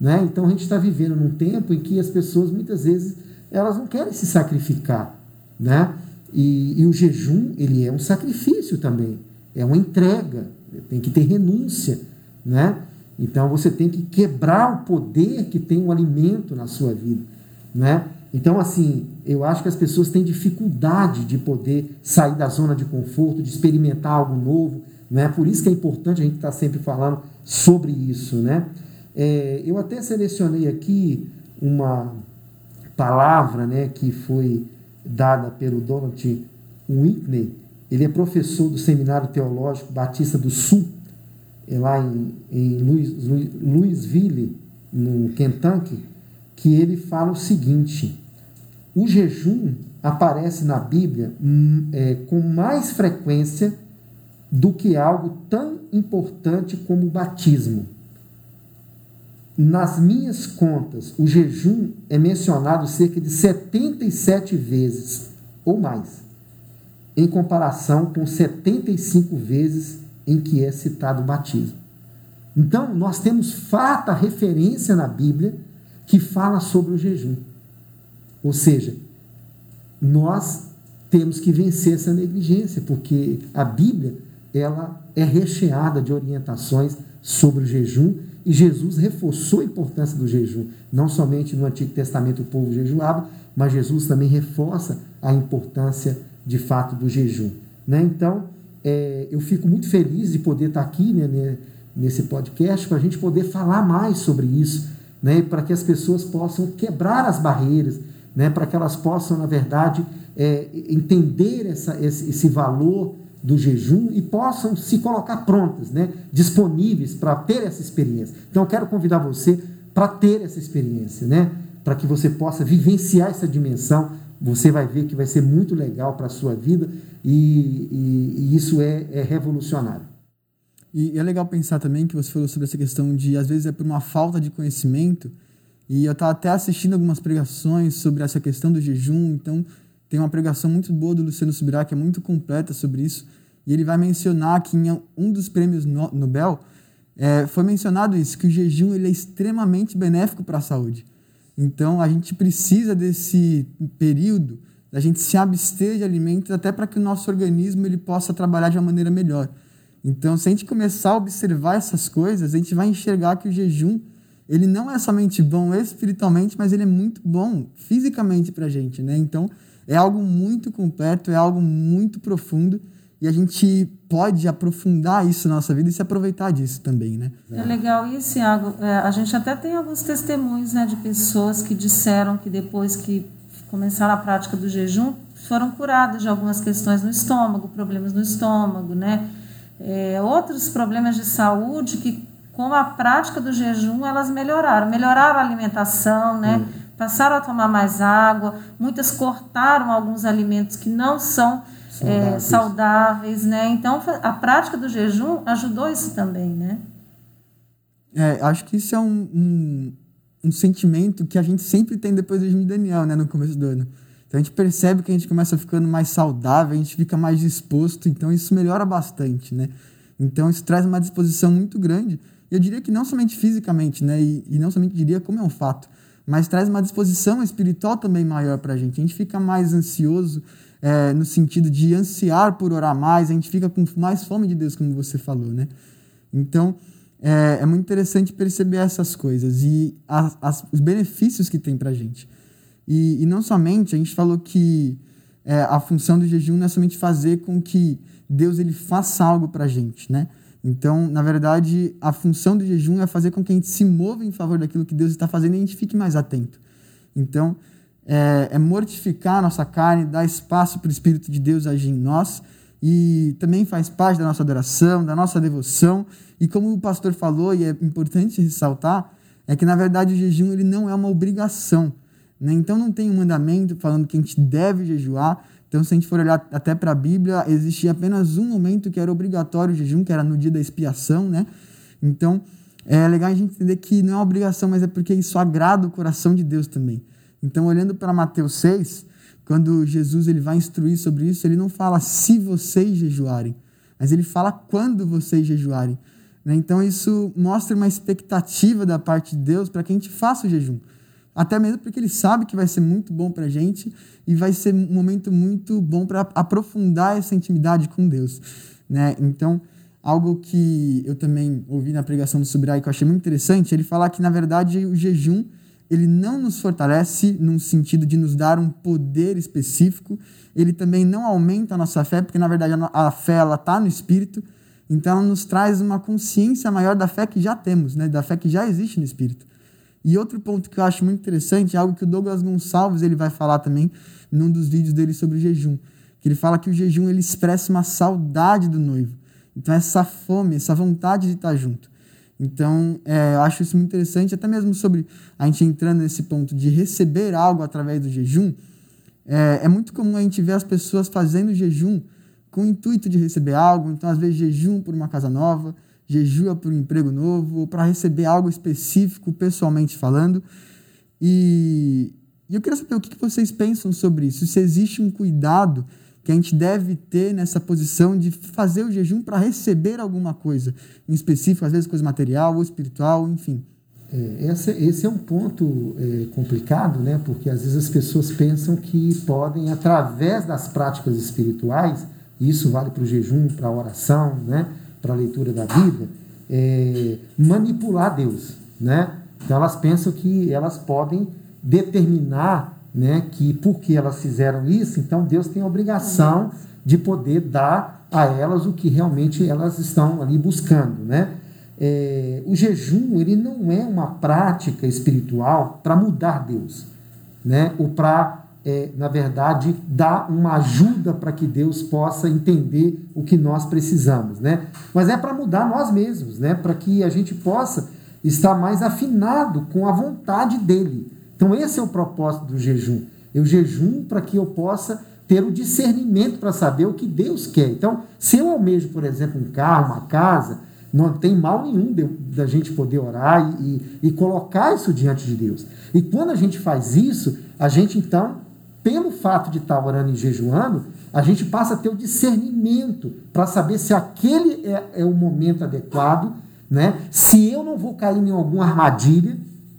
Né? Então a gente está vivendo num tempo em que as pessoas muitas vezes elas não querem se sacrificar. Né? E, e o jejum ele é um sacrifício também, é uma entrega, tem que ter renúncia. Né? Então você tem que quebrar o poder que tem o alimento na sua vida, né? Então assim, eu acho que as pessoas têm dificuldade de poder sair da zona de conforto, de experimentar algo novo, né? Por isso que é importante a gente estar tá sempre falando sobre isso, né? É, eu até selecionei aqui uma palavra, né, que foi dada pelo Donald Whitney. Ele é professor do Seminário Teológico Batista do Sul é lá em, em Louis, Louisville, no Kentucky, que ele fala o seguinte: o jejum aparece na Bíblia hum, é, com mais frequência do que algo tão importante como o batismo. Nas minhas contas, o jejum é mencionado cerca de 77 vezes ou mais, em comparação com 75 vezes em que é citado o batismo. Então, nós temos farta referência na Bíblia que fala sobre o jejum. Ou seja, nós temos que vencer essa negligência, porque a Bíblia ela é recheada de orientações sobre o jejum e Jesus reforçou a importância do jejum. Não somente no Antigo Testamento o povo jejuava, mas Jesus também reforça a importância de fato do jejum. Né? Então, é, eu fico muito feliz de poder estar aqui né, né nesse podcast para a gente poder falar mais sobre isso, né, para que as pessoas possam quebrar as barreiras, né, para que elas possam, na verdade, é, entender essa, esse, esse, valor do jejum e possam se colocar prontas, né, disponíveis para ter essa experiência. Então, eu quero convidar você para ter essa experiência, né, para que você possa vivenciar essa dimensão você vai ver que vai ser muito legal para a sua vida e, e, e isso é, é revolucionário. E é legal pensar também que você falou sobre essa questão de, às vezes, é por uma falta de conhecimento. E eu estava até assistindo algumas pregações sobre essa questão do jejum. Então, tem uma pregação muito boa do Luciano Subirá, que é muito completa sobre isso. E ele vai mencionar que em um dos prêmios Nobel é, foi mencionado isso, que o jejum ele é extremamente benéfico para a saúde. Então, a gente precisa desse período da gente se abster de alimentos até para que o nosso organismo ele possa trabalhar de uma maneira melhor. Então, se a gente começar a observar essas coisas, a gente vai enxergar que o jejum ele não é somente bom espiritualmente, mas ele é muito bom fisicamente para a gente, né? Então, é algo muito completo, é algo muito profundo e a gente pode aprofundar isso na nossa vida e se aproveitar disso também, né? É legal isso, Iago. É, a gente até tem alguns testemunhos né, de pessoas que disseram que depois que começaram a prática do jejum, foram curadas de algumas questões no estômago, problemas no estômago, né? É, outros problemas de saúde que com a prática do jejum elas melhoraram, melhoraram a alimentação, né? Hum. Passaram a tomar mais água, muitas cortaram alguns alimentos que não são saudáveis, é, saudáveis né? Então a prática do jejum ajudou isso também, né? É, acho que isso é um, um, um, sentimento que a gente sempre tem depois do jejum de Daniel, né? No começo do ano. Então a gente percebe que a gente começa ficando mais saudável, a gente fica mais disposto, então isso melhora bastante, né? Então isso traz uma disposição muito grande. Eu diria que não somente fisicamente, né? E, e não somente diria como é um fato, mas traz uma disposição espiritual também maior para a gente. A gente fica mais ansioso, é, no sentido de ansiar por orar mais, a gente fica com mais fome de Deus, como você falou, né? Então, é, é muito interessante perceber essas coisas e as, as, os benefícios que tem para a gente. E, e, não somente, a gente falou que é, a função do jejum não é somente fazer com que Deus ele faça algo para a gente, né? Então, na verdade, a função do jejum é fazer com que a gente se mova em favor daquilo que Deus está fazendo e a gente fique mais atento. Então, é, é mortificar a nossa carne, dar espaço para o Espírito de Deus agir em nós e também faz parte da nossa adoração, da nossa devoção. E como o pastor falou, e é importante ressaltar, é que na verdade o jejum ele não é uma obrigação. Né? Então não tem um mandamento falando que a gente deve jejuar. Então, se a gente for olhar até para a Bíblia, existia apenas um momento que era obrigatório o jejum, que era no dia da expiação. Né? Então, é legal a gente entender que não é obrigação, mas é porque isso agrada o coração de Deus também. Então, olhando para Mateus 6, quando Jesus ele vai instruir sobre isso, ele não fala se vocês jejuarem, mas ele fala quando vocês jejuarem. Né? Então, isso mostra uma expectativa da parte de Deus para que a gente faça o jejum. Até mesmo porque ele sabe que vai ser muito bom para a gente e vai ser um momento muito bom para aprofundar essa intimidade com Deus. Né? Então, algo que eu também ouvi na pregação do Subrai que eu achei muito interessante, ele falar que, na verdade, o jejum ele não nos fortalece num sentido de nos dar um poder específico, ele também não aumenta a nossa fé, porque na verdade a fé ela está no Espírito, então ela nos traz uma consciência maior da fé que já temos, né? da fé que já existe no Espírito. E outro ponto que eu acho muito interessante é algo que o Douglas Gonçalves ele vai falar também num dos vídeos dele sobre jejum, que ele fala que o jejum ele expressa uma saudade do noivo. Então essa fome, essa vontade de estar junto. Então, é, eu acho isso muito interessante, até mesmo sobre a gente entrando nesse ponto de receber algo através do jejum. É, é muito comum a gente ver as pessoas fazendo jejum com o intuito de receber algo, então, às vezes, jejum por uma casa nova, jejua por um emprego novo, ou para receber algo específico, pessoalmente falando. E, e eu queria saber o que vocês pensam sobre isso, se existe um cuidado que a gente deve ter nessa posição de fazer o jejum para receber alguma coisa em específico, às vezes coisa material ou espiritual, enfim. É, esse, é um ponto é, complicado, né? porque às vezes as pessoas pensam que podem, através das práticas espirituais, e isso vale para o jejum, para a oração, né? Para a leitura da Bíblia, é, manipular Deus. Né? Então elas pensam que elas podem determinar né, que porque elas fizeram isso, então Deus tem a obrigação de poder dar a elas o que realmente elas estão ali buscando, né? É, o jejum ele não é uma prática espiritual para mudar Deus, né? Ou para é, na verdade dar uma ajuda para que Deus possa entender o que nós precisamos, né? Mas é para mudar nós mesmos, né? Para que a gente possa estar mais afinado com a vontade dele. Então, esse é o propósito do jejum. Eu jejuo para que eu possa ter o discernimento para saber o que Deus quer. Então, se eu almejo, por exemplo, um carro, uma casa, não tem mal nenhum da gente poder orar e, e, e, colocar isso diante de Deus. E quando a gente faz isso, a gente então, pelo fato de estar orando e jejuando, a gente passa a ter o discernimento para saber se aquele é, é, o momento adequado, né? se eu não vou cair em alguma armadilha,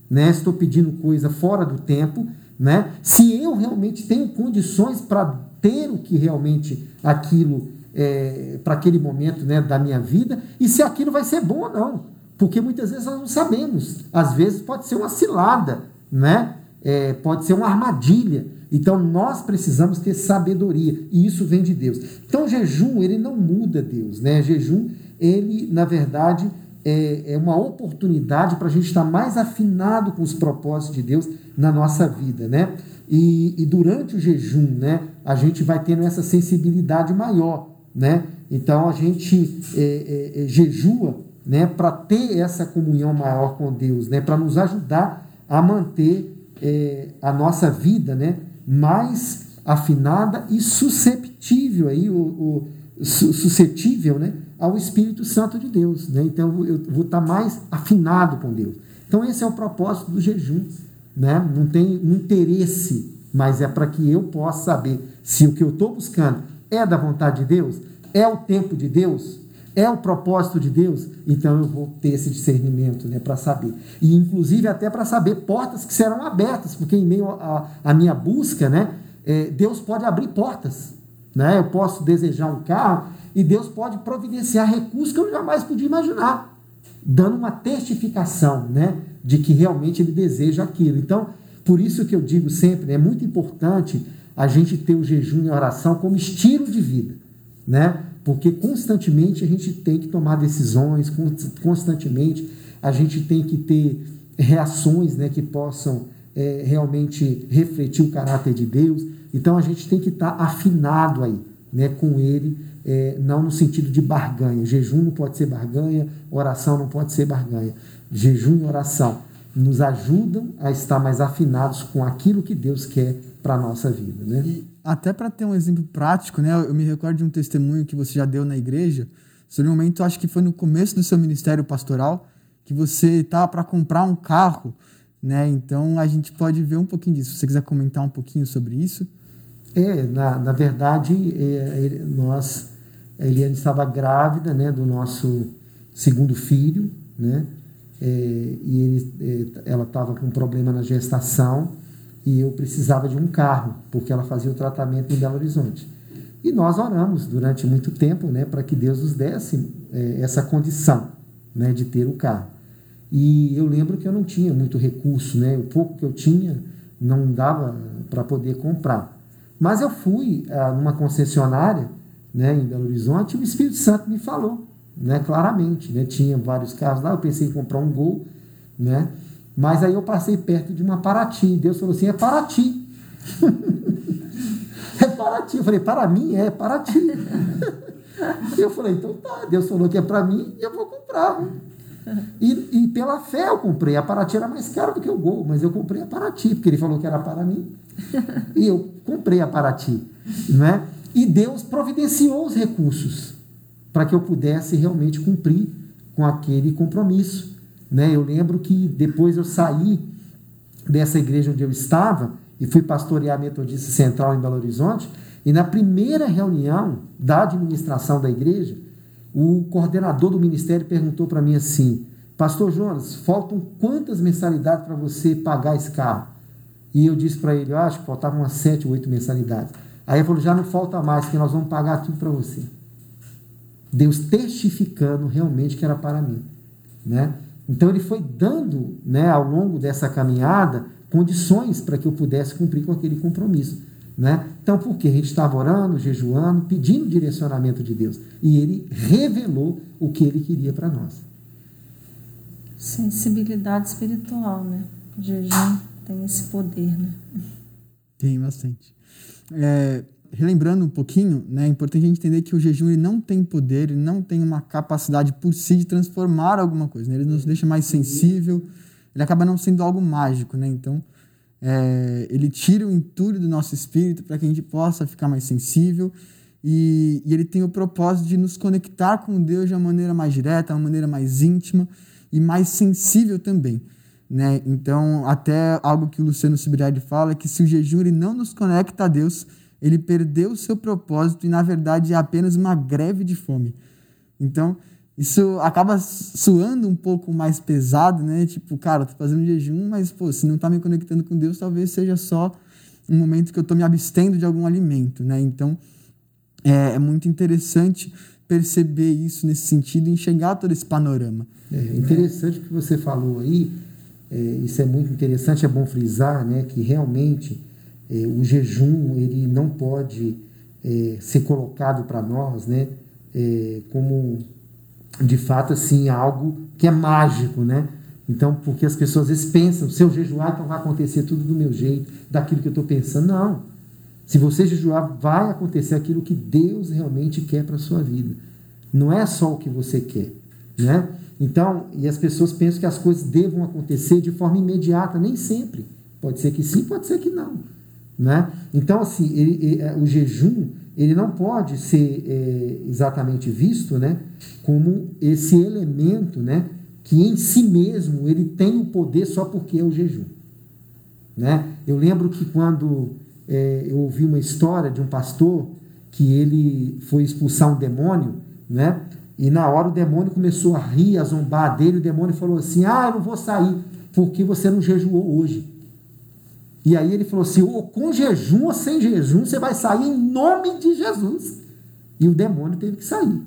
né? estou pedindo coisa fora do tempo, né? se eu realmente tenho condições para ter o que realmente aquilo é, para aquele momento né, da minha vida e se aquilo vai ser bom ou não. Porque muitas vezes nós não sabemos. Às vezes pode ser uma cilada, né? É, pode ser uma armadilha. Então nós precisamos ter sabedoria e isso vem de Deus. Então jejum ele não muda Deus, né? Jejum ele na verdade é, é uma oportunidade para a gente estar mais afinado com os propósitos de Deus na nossa vida, né? E, e durante o jejum, né, a gente vai tendo essa sensibilidade maior né? Então a gente é, é, é, jejua, né, para ter essa comunhão maior com Deus, né, para nos ajudar a manter é, a nossa vida, né, mais afinada e susceptível aí o, o suscetível, né, ao Espírito Santo de Deus, né? Então eu vou estar mais afinado com Deus. Então esse é o propósito do jejum, né? Não tem interesse, mas é para que eu possa saber se o que eu estou buscando é da vontade de Deus? É o tempo de Deus? É o propósito de Deus? Então eu vou ter esse discernimento né, para saber. E inclusive até para saber portas que serão abertas, porque em meio à minha busca, né, é, Deus pode abrir portas. Né? Eu posso desejar um carro e Deus pode providenciar recursos que eu jamais podia imaginar, dando uma testificação né, de que realmente Ele deseja aquilo. Então, por isso que eu digo sempre, é muito importante a gente ter o jejum e a oração como estilo de vida, né? Porque constantemente a gente tem que tomar decisões, constantemente a gente tem que ter reações, né, que possam é, realmente refletir o caráter de Deus. Então a gente tem que estar tá afinado aí, né, com Ele, é, não no sentido de barganha. Jejum não pode ser barganha, oração não pode ser barganha. Jejum e oração nos ajudam a estar mais afinados com aquilo que Deus quer para a nossa vida. Né? E até para ter um exemplo prático, né, eu me recordo de um testemunho que você já deu na igreja, sobre um momento, acho que foi no começo do seu ministério pastoral, que você estava para comprar um carro, né? Então a gente pode ver um pouquinho disso. Se você quiser comentar um pouquinho sobre isso. É, na, na verdade, é, nós, a Eliane estava grávida, né, do nosso segundo filho, né? É, e ele, é, ela estava com um problema na gestação e eu precisava de um carro, porque ela fazia o tratamento em Belo Horizonte. E nós oramos durante muito tempo né, para que Deus nos desse é, essa condição né, de ter o carro. E eu lembro que eu não tinha muito recurso, né, o pouco que eu tinha não dava para poder comprar. Mas eu fui ah, numa concessionária né, em Belo Horizonte e o Espírito Santo me falou né, claramente. Né, tinha vários carros lá, eu pensei em comprar um Gol, né, mas aí eu passei perto de uma Paraty. Deus falou assim: é Paraty. [laughs] é Paraty. Eu falei: para mim é Paraty. [laughs] eu falei: então tá. Deus falou que é para mim e eu vou comprar. E, e, pela fé eu comprei. A Paraty era mais cara do que o Gol, mas eu comprei a Paraty, porque ele falou que era para mim. E eu comprei a Paraty. Né? E Deus providenciou os recursos para que eu pudesse realmente cumprir com aquele compromisso. Né? Eu lembro que depois eu saí dessa igreja onde eu estava e fui pastorear a Metodista Central em Belo Horizonte. E na primeira reunião da administração da igreja, o coordenador do ministério perguntou para mim assim: Pastor Jonas, faltam quantas mensalidades para você pagar esse carro? E eu disse para ele: Eu acho que faltavam umas sete ou oito mensalidades. Aí ele falou: Já não falta mais, que nós vamos pagar tudo para você. Deus testificando realmente que era para mim. Né? Então ele foi dando, né, ao longo dessa caminhada, condições para que eu pudesse cumprir com aquele compromisso. Né? Então, porque a gente estava orando, jejuando, pedindo direcionamento de Deus. E ele revelou o que ele queria para nós. Sensibilidade espiritual, né? O jejum tem esse poder, né? Tem bastante. É, relembrando um pouquinho, né, é importante a gente entender que o jejum ele não tem poder, ele não tem uma capacidade por si de transformar alguma coisa. Né? Ele nos deixa mais sensível, ele acaba não sendo algo mágico. Né? Então, é, ele tira o entulho do nosso espírito para que a gente possa ficar mais sensível e, e, ele tem o propósito de nos conectar com Deus de uma maneira mais direta, uma maneira mais íntima e mais sensível também. Né? Então, até algo que o Luciano Subirade fala é que se o jejum ele não nos conecta a Deus, ele perdeu seu propósito e, na verdade, é apenas uma greve de fome. Então, isso acaba suando um pouco mais pesado, né? Tipo, cara, tô fazendo jejum, mas, pô, se não tá me conectando com Deus, talvez seja só um momento que eu tô me abstendo de algum alimento, né? Então, é, é muito interessante perceber isso nesse sentido e enxergar todo esse panorama. É interessante o que você falou aí, é, isso é muito interessante, é bom frisar, né, que realmente é, o jejum ele não pode é, ser colocado para nós, né, é, como de fato assim algo que é mágico, né? Então, porque as pessoas às vezes pensam, se eu jejuar, então vai acontecer tudo do meu jeito, daquilo que eu estou pensando. Não. Se você jejuar, vai acontecer aquilo que Deus realmente quer para a sua vida. Não é só o que você quer, né? Então, e as pessoas pensam que as coisas devam acontecer de forma imediata, nem sempre. Pode ser que sim, pode ser que não, né? Então, assim, ele, ele, é, o jejum ele não pode ser é, exatamente visto, né, como esse elemento, né, que em si mesmo ele tem o poder só porque é o jejum, né? Eu lembro que quando é, eu ouvi uma história de um pastor que ele foi expulsar um demônio, né? E na hora o demônio começou a rir, a zombar dele, o demônio falou assim: Ah, eu não vou sair, porque você não jejuou hoje. E aí ele falou assim: ou com jejum ou sem jejum, você vai sair em nome de Jesus. E o demônio teve que sair.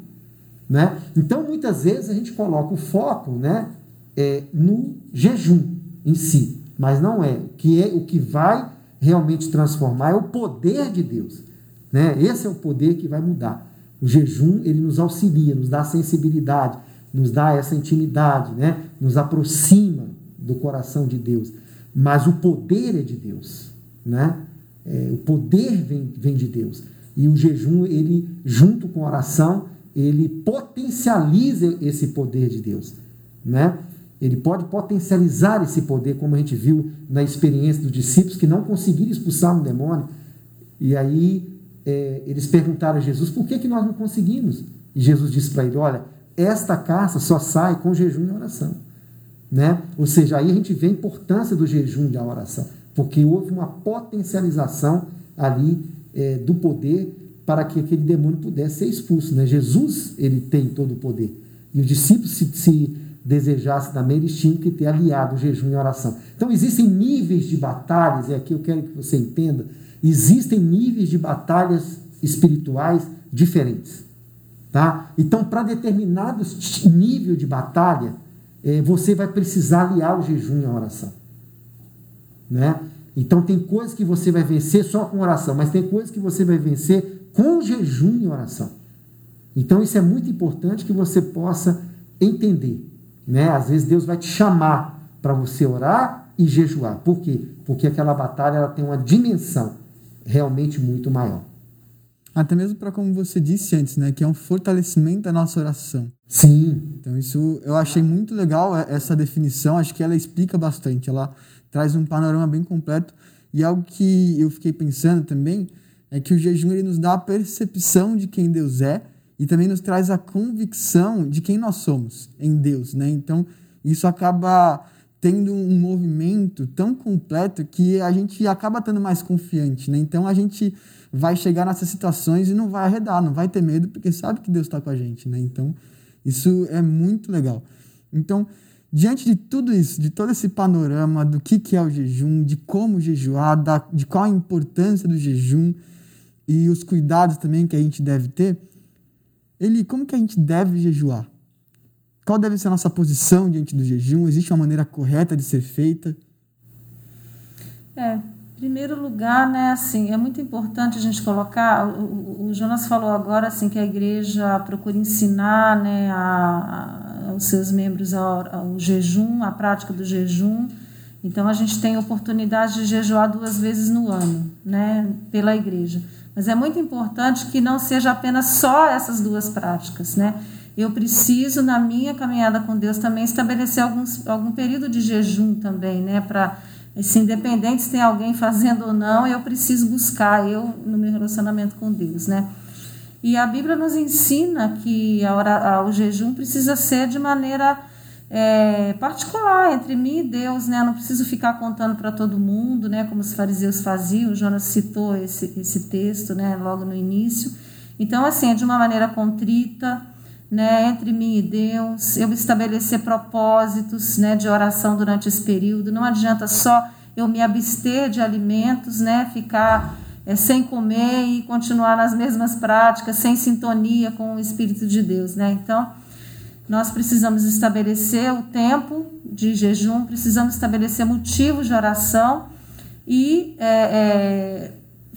Né? Então, muitas vezes a gente coloca o foco né, é, no jejum em si, mas não é. Que é o que vai realmente transformar é o poder de Deus. Né? Esse é o poder que vai mudar. O jejum ele nos auxilia, nos dá sensibilidade, nos dá essa intimidade, né? nos aproxima do coração de Deus. Mas o poder é de Deus. Né? É, o poder vem, vem de Deus. E o jejum, ele, junto com a oração, ele potencializa esse poder de Deus. Né? Ele pode potencializar esse poder, como a gente viu na experiência dos discípulos que não conseguiram expulsar um demônio. E aí é, eles perguntaram a Jesus por que, que nós não conseguimos. E Jesus disse para ele: Olha, esta caça só sai com jejum e oração. Né? Ou seja, aí a gente vê a importância do jejum e da oração, porque houve uma potencialização ali é, do poder para que aquele demônio pudesse ser expulso. Né? Jesus ele tem todo o poder. E os discípulos, se, se desejassem também, eles tinham que ter aliado o jejum e a oração. Então existem níveis de batalhas, e aqui eu quero que você entenda Existem níveis de batalhas espirituais diferentes. Tá? Então, para determinado nível de batalha, você vai precisar aliar o jejum a oração. Né? Então, tem coisas que você vai vencer só com oração, mas tem coisas que você vai vencer com jejum e oração. Então, isso é muito importante que você possa entender. Né? Às vezes, Deus vai te chamar para você orar e jejuar. Por quê? Porque aquela batalha ela tem uma dimensão realmente muito maior. Até mesmo para como você disse antes, né, que é um fortalecimento da nossa oração. Sim. Então isso eu achei muito legal é, essa definição, acho que ela explica bastante, ela traz um panorama bem completo e algo que eu fiquei pensando também é que o jejum ele nos dá a percepção de quem Deus é e também nos traz a convicção de quem nós somos em Deus, né? Então isso acaba tendo um movimento tão completo que a gente acaba estando mais confiante, né? Então a gente vai chegar nessas situações e não vai arredar, não vai ter medo, porque sabe que Deus está com a gente, né? Então isso é muito legal. Então, diante de tudo isso, de todo esse panorama do que, que é o jejum, de como jejuar, da, de qual a importância do jejum e os cuidados também que a gente deve ter, ele, como que a gente deve jejuar? Qual deve ser a nossa posição diante do jejum? Existe uma maneira correta de ser feita? É, primeiro lugar, né, assim, é muito importante a gente colocar. O, o Jonas falou agora assim que a igreja procura ensinar, né, a, a, aos seus membros o jejum, a prática do jejum. Então a gente tem oportunidade de jejuar duas vezes no ano, né, pela igreja. Mas é muito importante que não seja apenas só essas duas práticas, né? eu preciso, na minha caminhada com Deus, também estabelecer alguns, algum período de jejum também, né? Para se independente se tem alguém fazendo ou não, eu preciso buscar eu no meu relacionamento com Deus, né? E a Bíblia nos ensina que a hora, o jejum precisa ser de maneira é, particular entre mim e Deus, né? Eu não preciso ficar contando para todo mundo, né? Como os fariseus faziam. O Jonas citou esse, esse texto, né? Logo no início. Então, assim, é de uma maneira contrita, né? Entre mim e Deus. Eu estabelecer propósitos, né? De oração durante esse período. Não adianta só eu me abster de alimentos, né? Ficar é, sem comer e continuar nas mesmas práticas, sem sintonia com o Espírito de Deus, né? Então, nós precisamos estabelecer o tempo de jejum, precisamos estabelecer motivos de oração e é, é,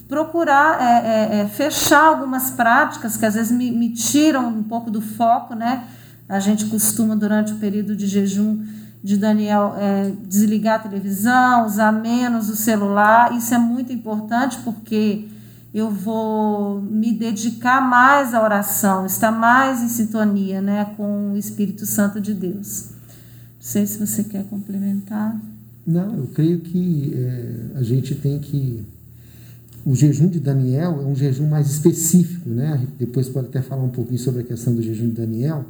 procurar é, é, é, fechar algumas práticas que às vezes me, me tiram um pouco do foco, né? A gente costuma, durante o período de jejum, de Daniel é, desligar a televisão, usar menos o celular. Isso é muito importante porque eu vou me dedicar mais à oração, estar mais em sintonia né, com o Espírito Santo de Deus. Não sei se você quer complementar. Não, eu creio que é, a gente tem que. O jejum de Daniel é um jejum mais específico, né? Depois pode até falar um pouquinho sobre a questão do jejum de Daniel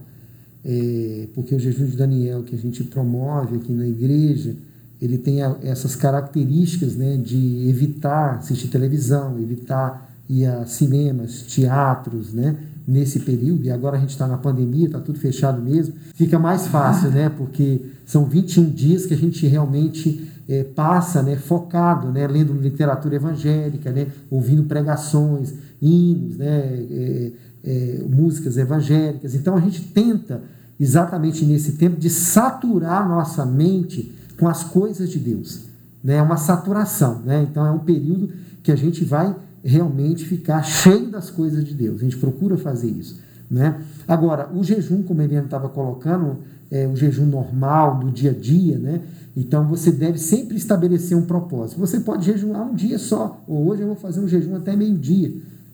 é, porque o jejum de Daniel que a gente promove aqui na igreja, ele tem a, essas características né, de evitar assistir televisão, evitar ir a cinemas, teatros, né, nesse período, e agora a gente está na pandemia, está tudo fechado mesmo, fica mais fácil, né, porque são 21 dias que a gente realmente é, passa né, focado, né, lendo literatura evangélica, né, ouvindo pregações, hinos, né, é, músicas evangélicas. Então a gente tenta exatamente nesse tempo de saturar nossa mente com as coisas de Deus. Né? É uma saturação. Né? Então é um período que a gente vai realmente ficar cheio das coisas de Deus. A gente procura fazer isso. Né? Agora, o jejum, como Eliane estava colocando, é o jejum normal do dia a dia, né? Então você deve sempre estabelecer um propósito. Você pode jejuar um dia só, ou hoje eu vou fazer um jejum até meio-dia,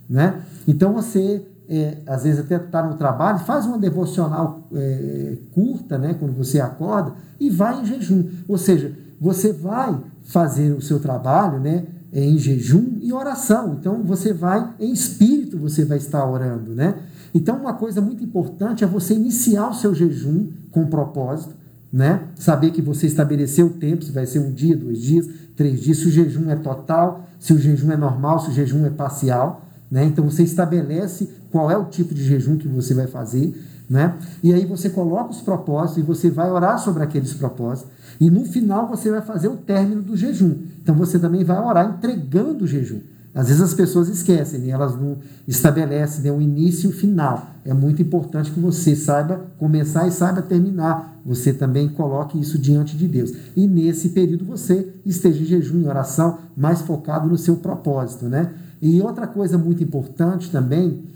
né? Então você é, às vezes até está no trabalho, faz uma devocional é, curta, né, quando você acorda, e vai em jejum. Ou seja, você vai fazer o seu trabalho né, em jejum e oração. Então você vai em espírito, você vai estar orando. Né? Então, uma coisa muito importante é você iniciar o seu jejum com propósito. Né? Saber que você estabeleceu o tempo, se vai ser um dia, dois dias, três dias, se o jejum é total, se o jejum é normal, se o jejum é parcial. Né? Então você estabelece qual é o tipo de jejum que você vai fazer, né? E aí você coloca os propósitos e você vai orar sobre aqueles propósitos. E no final você vai fazer o término do jejum. Então você também vai orar entregando o jejum. Às vezes as pessoas esquecem, né? elas não estabelecem né, um início e um final. É muito importante que você saiba começar e saiba terminar. Você também coloque isso diante de Deus. E nesse período você esteja em jejum, em oração, mais focado no seu propósito. Né? E outra coisa muito importante também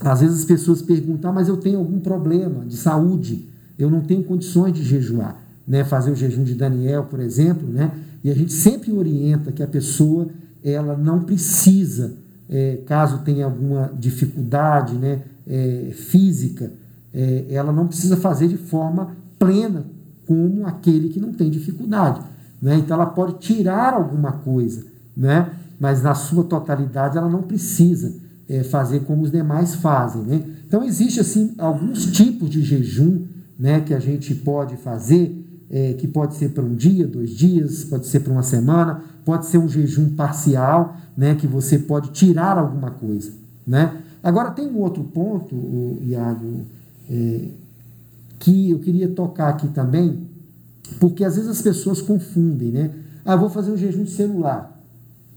às vezes as pessoas perguntam, ah, mas eu tenho algum problema de saúde, eu não tenho condições de jejuar, né? fazer o jejum de Daniel, por exemplo, né? e a gente sempre orienta que a pessoa ela não precisa, é, caso tenha alguma dificuldade né, é, física, é, ela não precisa fazer de forma plena como aquele que não tem dificuldade. Né? Então ela pode tirar alguma coisa, né? mas na sua totalidade ela não precisa é, fazer como os demais fazem. Né? Então, existe assim alguns tipos de jejum né, que a gente pode fazer, é, que pode ser para um dia, dois dias, pode ser para uma semana, pode ser um jejum parcial, né, que você pode tirar alguma coisa. Né? Agora, tem um outro ponto, o Iago, é, que eu queria tocar aqui também, porque às vezes as pessoas confundem, né? Ah, vou fazer um jejum de celular,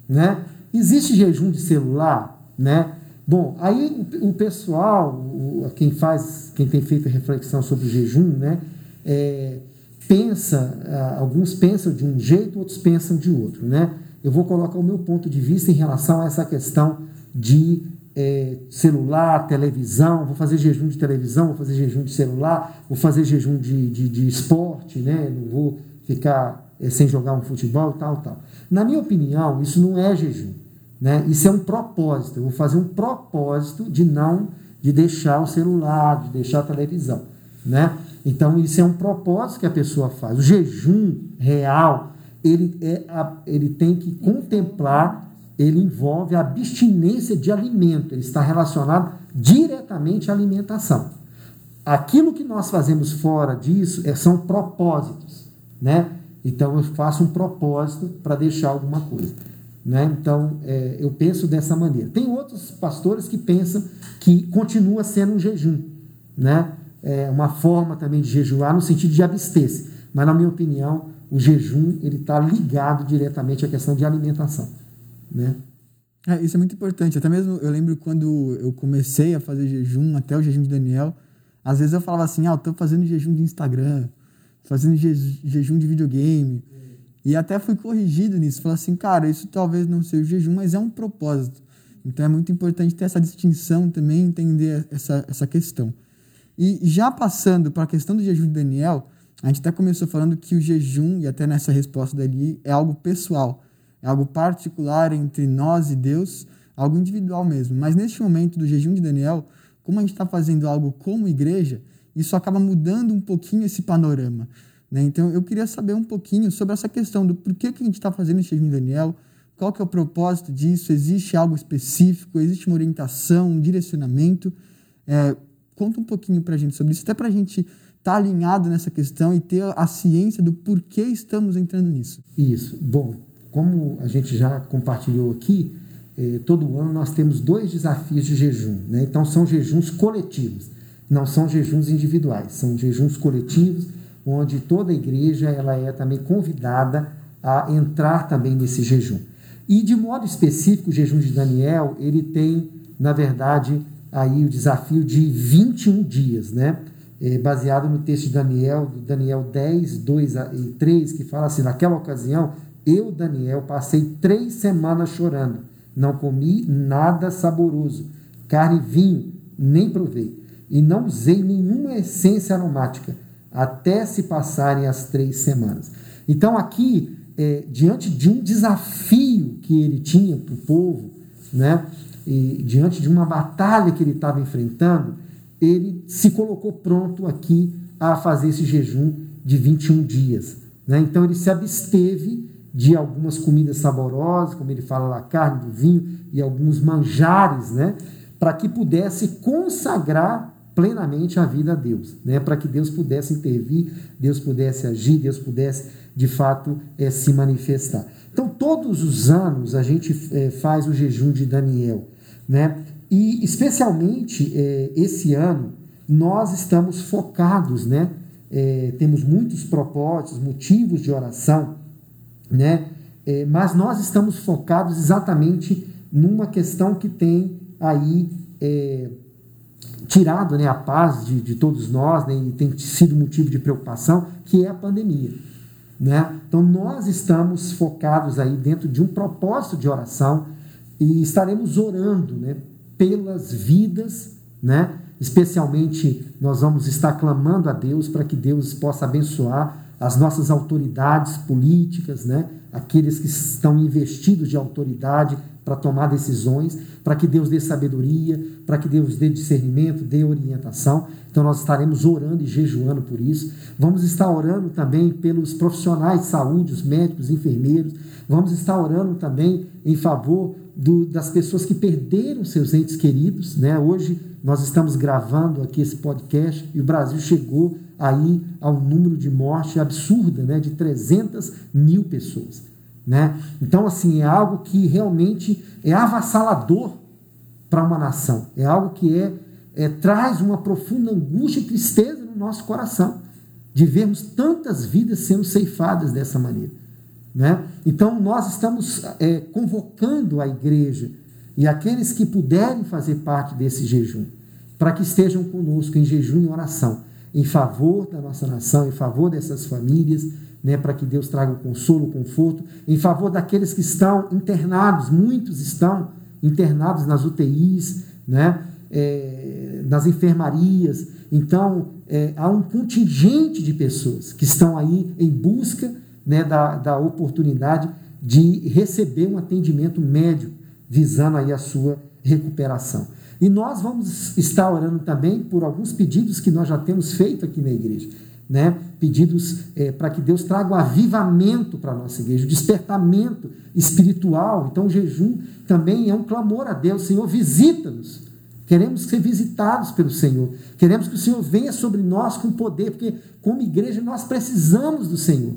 né? Existe jejum de celular, né? Bom, aí o, pessoal, quem faz, quem tem feito reflexão sobre o jejum, né, é, pensa, alguns pensam de um jeito, outros pensam de outro, né? Eu vou colocar o meu ponto de vista em relação a essa questão de é, celular, televisão, vou fazer jejum de televisão, vou fazer jejum de celular, vou fazer jejum de, de, de esporte, né? Não vou ficar é, sem jogar um futebol, tal, tal. Na minha opinião, isso não é jejum. Né? Isso é um propósito. Eu vou fazer um propósito de não de deixar o celular, de deixar a televisão. Né? Então, isso é um propósito que a pessoa faz. O jejum real ele, é a, ele tem que contemplar, ele envolve a abstinência de alimento, ele está relacionado diretamente à alimentação. Aquilo que nós fazemos fora disso é, são propósitos, né? Então eu faço um propósito para deixar alguma coisa. Né? Então, é, eu penso dessa maneira. Tem outros pastores que pensam que continua sendo um jejum, né? É uma forma também de jejuar no sentido de abster-se. Mas, na minha opinião, o jejum ele está ligado diretamente à questão de alimentação, né? É, isso é muito importante. Até mesmo eu lembro quando eu comecei a fazer jejum, até o jejum de Daniel, às vezes eu falava assim, ah, estou fazendo jejum de Instagram, fazendo je jejum de videogame. E até fui corrigido nisso. Falei assim, cara, isso talvez não seja o jejum, mas é um propósito. Então é muito importante ter essa distinção também, entender essa, essa questão. E já passando para a questão do jejum de Daniel, a gente até começou falando que o jejum, e até nessa resposta dali, é algo pessoal, é algo particular entre nós e Deus, algo individual mesmo. Mas neste momento do jejum de Daniel, como a gente está fazendo algo como igreja, isso acaba mudando um pouquinho esse panorama. Né? Então, eu queria saber um pouquinho sobre essa questão do porquê que a gente está fazendo esse jejum Daniel, qual que é o propósito disso, existe algo específico, existe uma orientação, um direcionamento. É, conta um pouquinho para a gente sobre isso, até para a gente estar tá alinhado nessa questão e ter a ciência do porquê estamos entrando nisso. Isso. Bom, como a gente já compartilhou aqui, eh, todo ano nós temos dois desafios de jejum. Né? Então, são jejuns coletivos, não são jejuns individuais, são jejuns coletivos onde toda a igreja ela é também convidada a entrar também nesse jejum. E de modo específico, o jejum de Daniel, ele tem, na verdade, aí o desafio de 21 dias, né? É, baseado no texto de Daniel, Daniel 10, 2 e 3, que fala assim: naquela ocasião, eu, Daniel, passei três semanas chorando, não comi nada saboroso, carne e vinho, nem provei, e não usei nenhuma essência aromática até se passarem as três semanas. Então, aqui, é, diante de um desafio que ele tinha para o povo, né, e diante de uma batalha que ele estava enfrentando, ele se colocou pronto aqui a fazer esse jejum de 21 dias. Né? Então, ele se absteve de algumas comidas saborosas, como ele fala lá, carne do vinho e alguns manjares, né? para que pudesse consagrar plenamente a vida a Deus, né? para que Deus pudesse intervir, Deus pudesse agir, Deus pudesse de fato é, se manifestar. Então, todos os anos a gente é, faz o jejum de Daniel, né? e especialmente é, esse ano nós estamos focados, né? temos muitos propósitos, motivos de oração, né? mas nós estamos focados exatamente numa questão que tem aí tirado né, a paz de, de todos nós né, e tem sido motivo de preocupação, que é a pandemia. Né? Então, nós estamos focados aí dentro de um propósito de oração e estaremos orando né, pelas vidas, né? especialmente nós vamos estar clamando a Deus para que Deus possa abençoar as nossas autoridades políticas, né? aqueles que estão investidos de autoridade para tomar decisões, para que Deus dê sabedoria, para que Deus dê discernimento, dê orientação. Então nós estaremos orando e jejuando por isso. Vamos estar orando também pelos profissionais de saúde, os médicos, enfermeiros. Vamos estar orando também em favor do, das pessoas que perderam seus entes queridos. Né? Hoje nós estamos gravando aqui esse podcast e o Brasil chegou aí ao número de morte absurda, né? de 300 mil pessoas. Né? Então, assim, é algo que realmente é avassalador para uma nação. É algo que é, é, traz uma profunda angústia e tristeza no nosso coração de vermos tantas vidas sendo ceifadas dessa maneira. Né? Então, nós estamos é, convocando a igreja e aqueles que puderem fazer parte desse jejum, para que estejam conosco em jejum e oração, em favor da nossa nação, em favor dessas famílias, né, para que Deus traga o consolo, o conforto, em favor daqueles que estão internados, muitos estão internados nas UTIs, né, é, nas enfermarias. Então, é, há um contingente de pessoas que estão aí em busca né, da, da oportunidade de receber um atendimento médico, visando aí a sua recuperação. E nós vamos estar orando também por alguns pedidos que nós já temos feito aqui na igreja. né? pedidos é, para que Deus traga o avivamento para a nossa igreja, o despertamento espiritual. Então, o jejum também é um clamor a Deus: Senhor, visita-nos. Queremos ser visitados pelo Senhor. Queremos que o Senhor venha sobre nós com poder, porque, como igreja, nós precisamos do Senhor.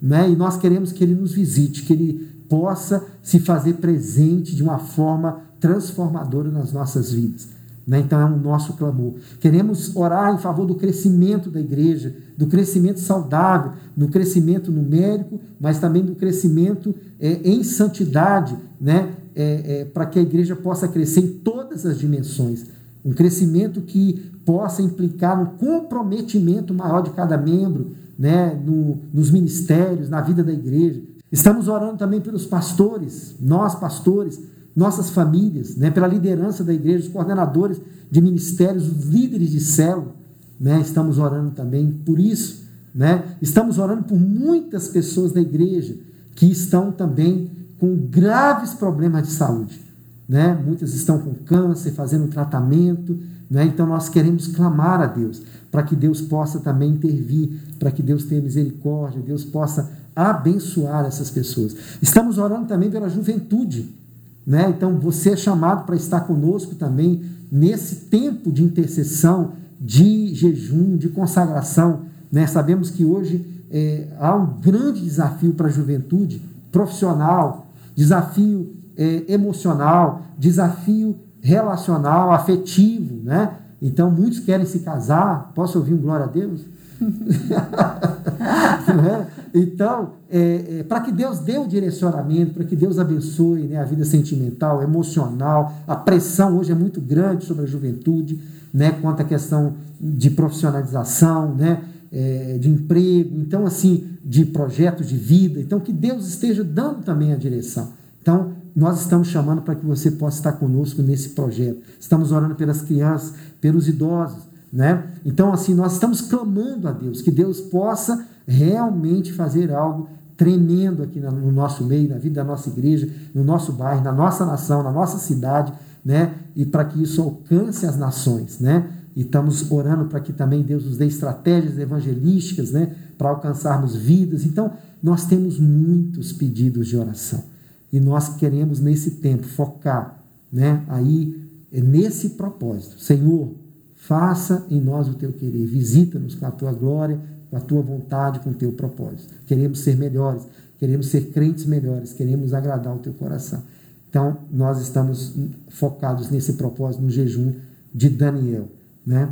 Né? E nós queremos que Ele nos visite, que Ele possa se fazer presente de uma forma transformadora nas nossas vidas. Né? Então é o nosso clamor. Queremos orar em favor do crescimento da igreja, do crescimento saudável, do crescimento numérico, mas também do crescimento é, em santidade, né? É, é, para que a igreja possa crescer em todas as dimensões. Um crescimento que possa implicar no comprometimento maior de cada membro, né? No, nos ministérios, na vida da igreja. Estamos orando também pelos pastores, nós pastores, nossas famílias, né, pela liderança da igreja, os coordenadores de ministérios, os líderes de célula, né, estamos orando também por isso. Né? Estamos orando por muitas pessoas da igreja que estão também com graves problemas de saúde. Né? Muitas estão com câncer, fazendo tratamento. Né? Então nós queremos clamar a Deus para que Deus possa também intervir, para que Deus tenha misericórdia, Deus possa abençoar essas pessoas. Estamos orando também pela juventude. Né? Então você é chamado para estar conosco também nesse tempo de intercessão, de jejum, de consagração. Né? Sabemos que hoje é, há um grande desafio para a juventude profissional, desafio é, emocional, desafio relacional, afetivo. Né? Então muitos querem se casar. Posso ouvir um glória a Deus? é? [laughs] Então, é, é, para que Deus dê o direcionamento, para que Deus abençoe né, a vida sentimental, emocional, a pressão hoje é muito grande sobre a juventude, né, quanto à questão de profissionalização, né, é, de emprego, então, assim, de projetos de vida. Então, que Deus esteja dando também a direção. Então, nós estamos chamando para que você possa estar conosco nesse projeto. Estamos orando pelas crianças, pelos idosos, né? Então, assim, nós estamos clamando a Deus, que Deus possa realmente fazer algo tremendo aqui no nosso meio, na vida da nossa igreja, no nosso bairro, na nossa nação, na nossa cidade, né? E para que isso alcance as nações, né? E estamos orando para que também Deus nos dê estratégias evangelísticas, né? Para alcançarmos vidas. Então, nós temos muitos pedidos de oração. E nós queremos, nesse tempo, focar, né? Aí, nesse propósito. Senhor, Faça em nós o teu querer. Visita-nos com a tua glória, com a tua vontade, com o teu propósito. Queremos ser melhores, queremos ser crentes melhores, queremos agradar o teu coração. Então, nós estamos focados nesse propósito, no jejum de Daniel. Né?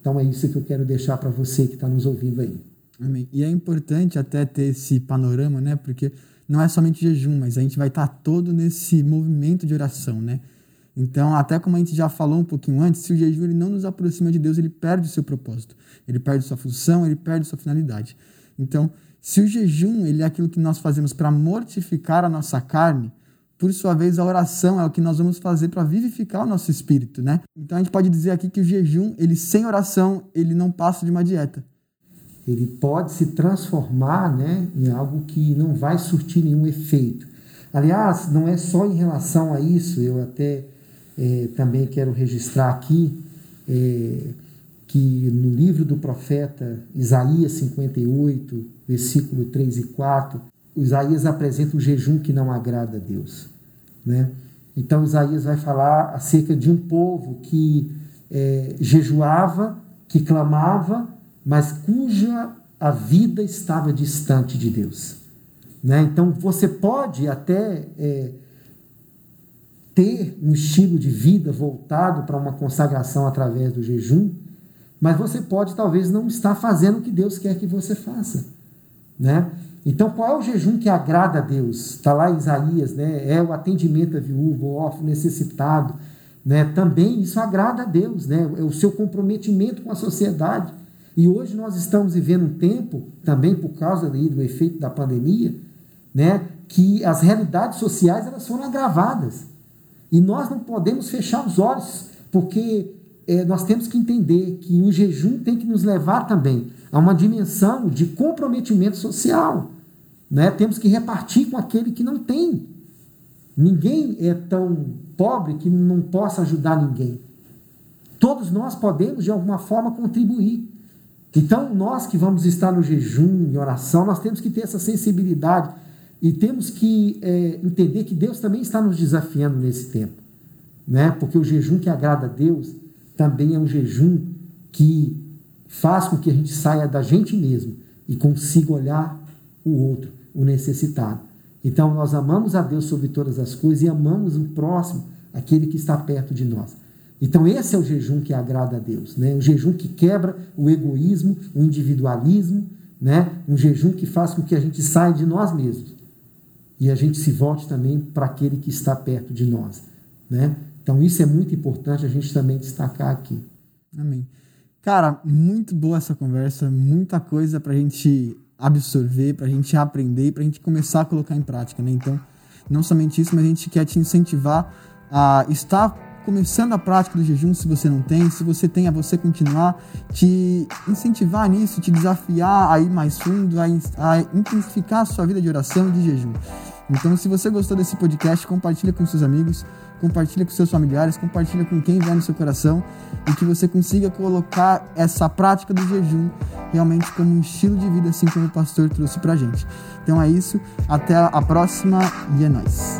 Então, é isso que eu quero deixar para você que está nos ouvindo aí. Amém. E é importante até ter esse panorama, né? Porque não é somente jejum, mas a gente vai estar todo nesse movimento de oração, né? Então, até como a gente já falou um pouquinho antes, se o jejum ele não nos aproxima de Deus, ele perde o seu propósito, ele perde sua função, ele perde sua finalidade. Então, se o jejum ele é aquilo que nós fazemos para mortificar a nossa carne, por sua vez, a oração é o que nós vamos fazer para vivificar o nosso espírito, né? Então a gente pode dizer aqui que o jejum, ele sem oração, ele não passa de uma dieta. Ele pode se transformar, né, em algo que não vai surtir nenhum efeito. Aliás, não é só em relação a isso, eu até é, também quero registrar aqui é, que no livro do profeta Isaías 58, versículo 3 e 4, Isaías apresenta o jejum que não agrada a Deus. Né? Então Isaías vai falar acerca de um povo que é, jejuava, que clamava, mas cuja a vida estava distante de Deus. Né? Então você pode até é, ter um estilo de vida voltado para uma consagração através do jejum, mas você pode talvez não estar fazendo o que Deus quer que você faça, né? Então, qual é o jejum que agrada a Deus? Está lá em Isaías, né? É o atendimento à viúva, o órfão necessitado, né? Também isso agrada a Deus, né? É o seu comprometimento com a sociedade. E hoje nós estamos vivendo um tempo, também por causa do efeito da pandemia, né? Que as realidades sociais elas foram agravadas. E nós não podemos fechar os olhos, porque é, nós temos que entender que o jejum tem que nos levar também a uma dimensão de comprometimento social. Né? Temos que repartir com aquele que não tem. Ninguém é tão pobre que não possa ajudar ninguém. Todos nós podemos, de alguma forma, contribuir. Então, nós que vamos estar no jejum, em oração, nós temos que ter essa sensibilidade e temos que é, entender que Deus também está nos desafiando nesse tempo. Né? Porque o jejum que agrada a Deus também é um jejum que faz com que a gente saia da gente mesmo e consiga olhar o outro, o necessitado. Então, nós amamos a Deus sobre todas as coisas e amamos o próximo, aquele que está perto de nós. Então, esse é o jejum que agrada a Deus, né? um jejum que quebra o egoísmo, o individualismo, né? um jejum que faz com que a gente saia de nós mesmos e a gente se volte também para aquele que está perto de nós. Né? Então, isso é muito importante a gente também destacar aqui. Amém. Cara, muito boa essa conversa, muita coisa para a gente absorver, para a gente aprender para a gente começar a colocar em prática, né? Então, não somente isso, mas a gente quer te incentivar a estar começando a prática do jejum, se você não tem, se você tem, a você continuar, te incentivar nisso, te desafiar a ir mais fundo, a, a intensificar a sua vida de oração e de jejum. Então, se você gostou desse podcast, compartilha com seus amigos, compartilha com seus familiares, compartilha com quem vai no seu coração e que você consiga colocar essa prática do jejum realmente como um estilo de vida, assim como o pastor trouxe pra gente. Então é isso, até a próxima e é nóis.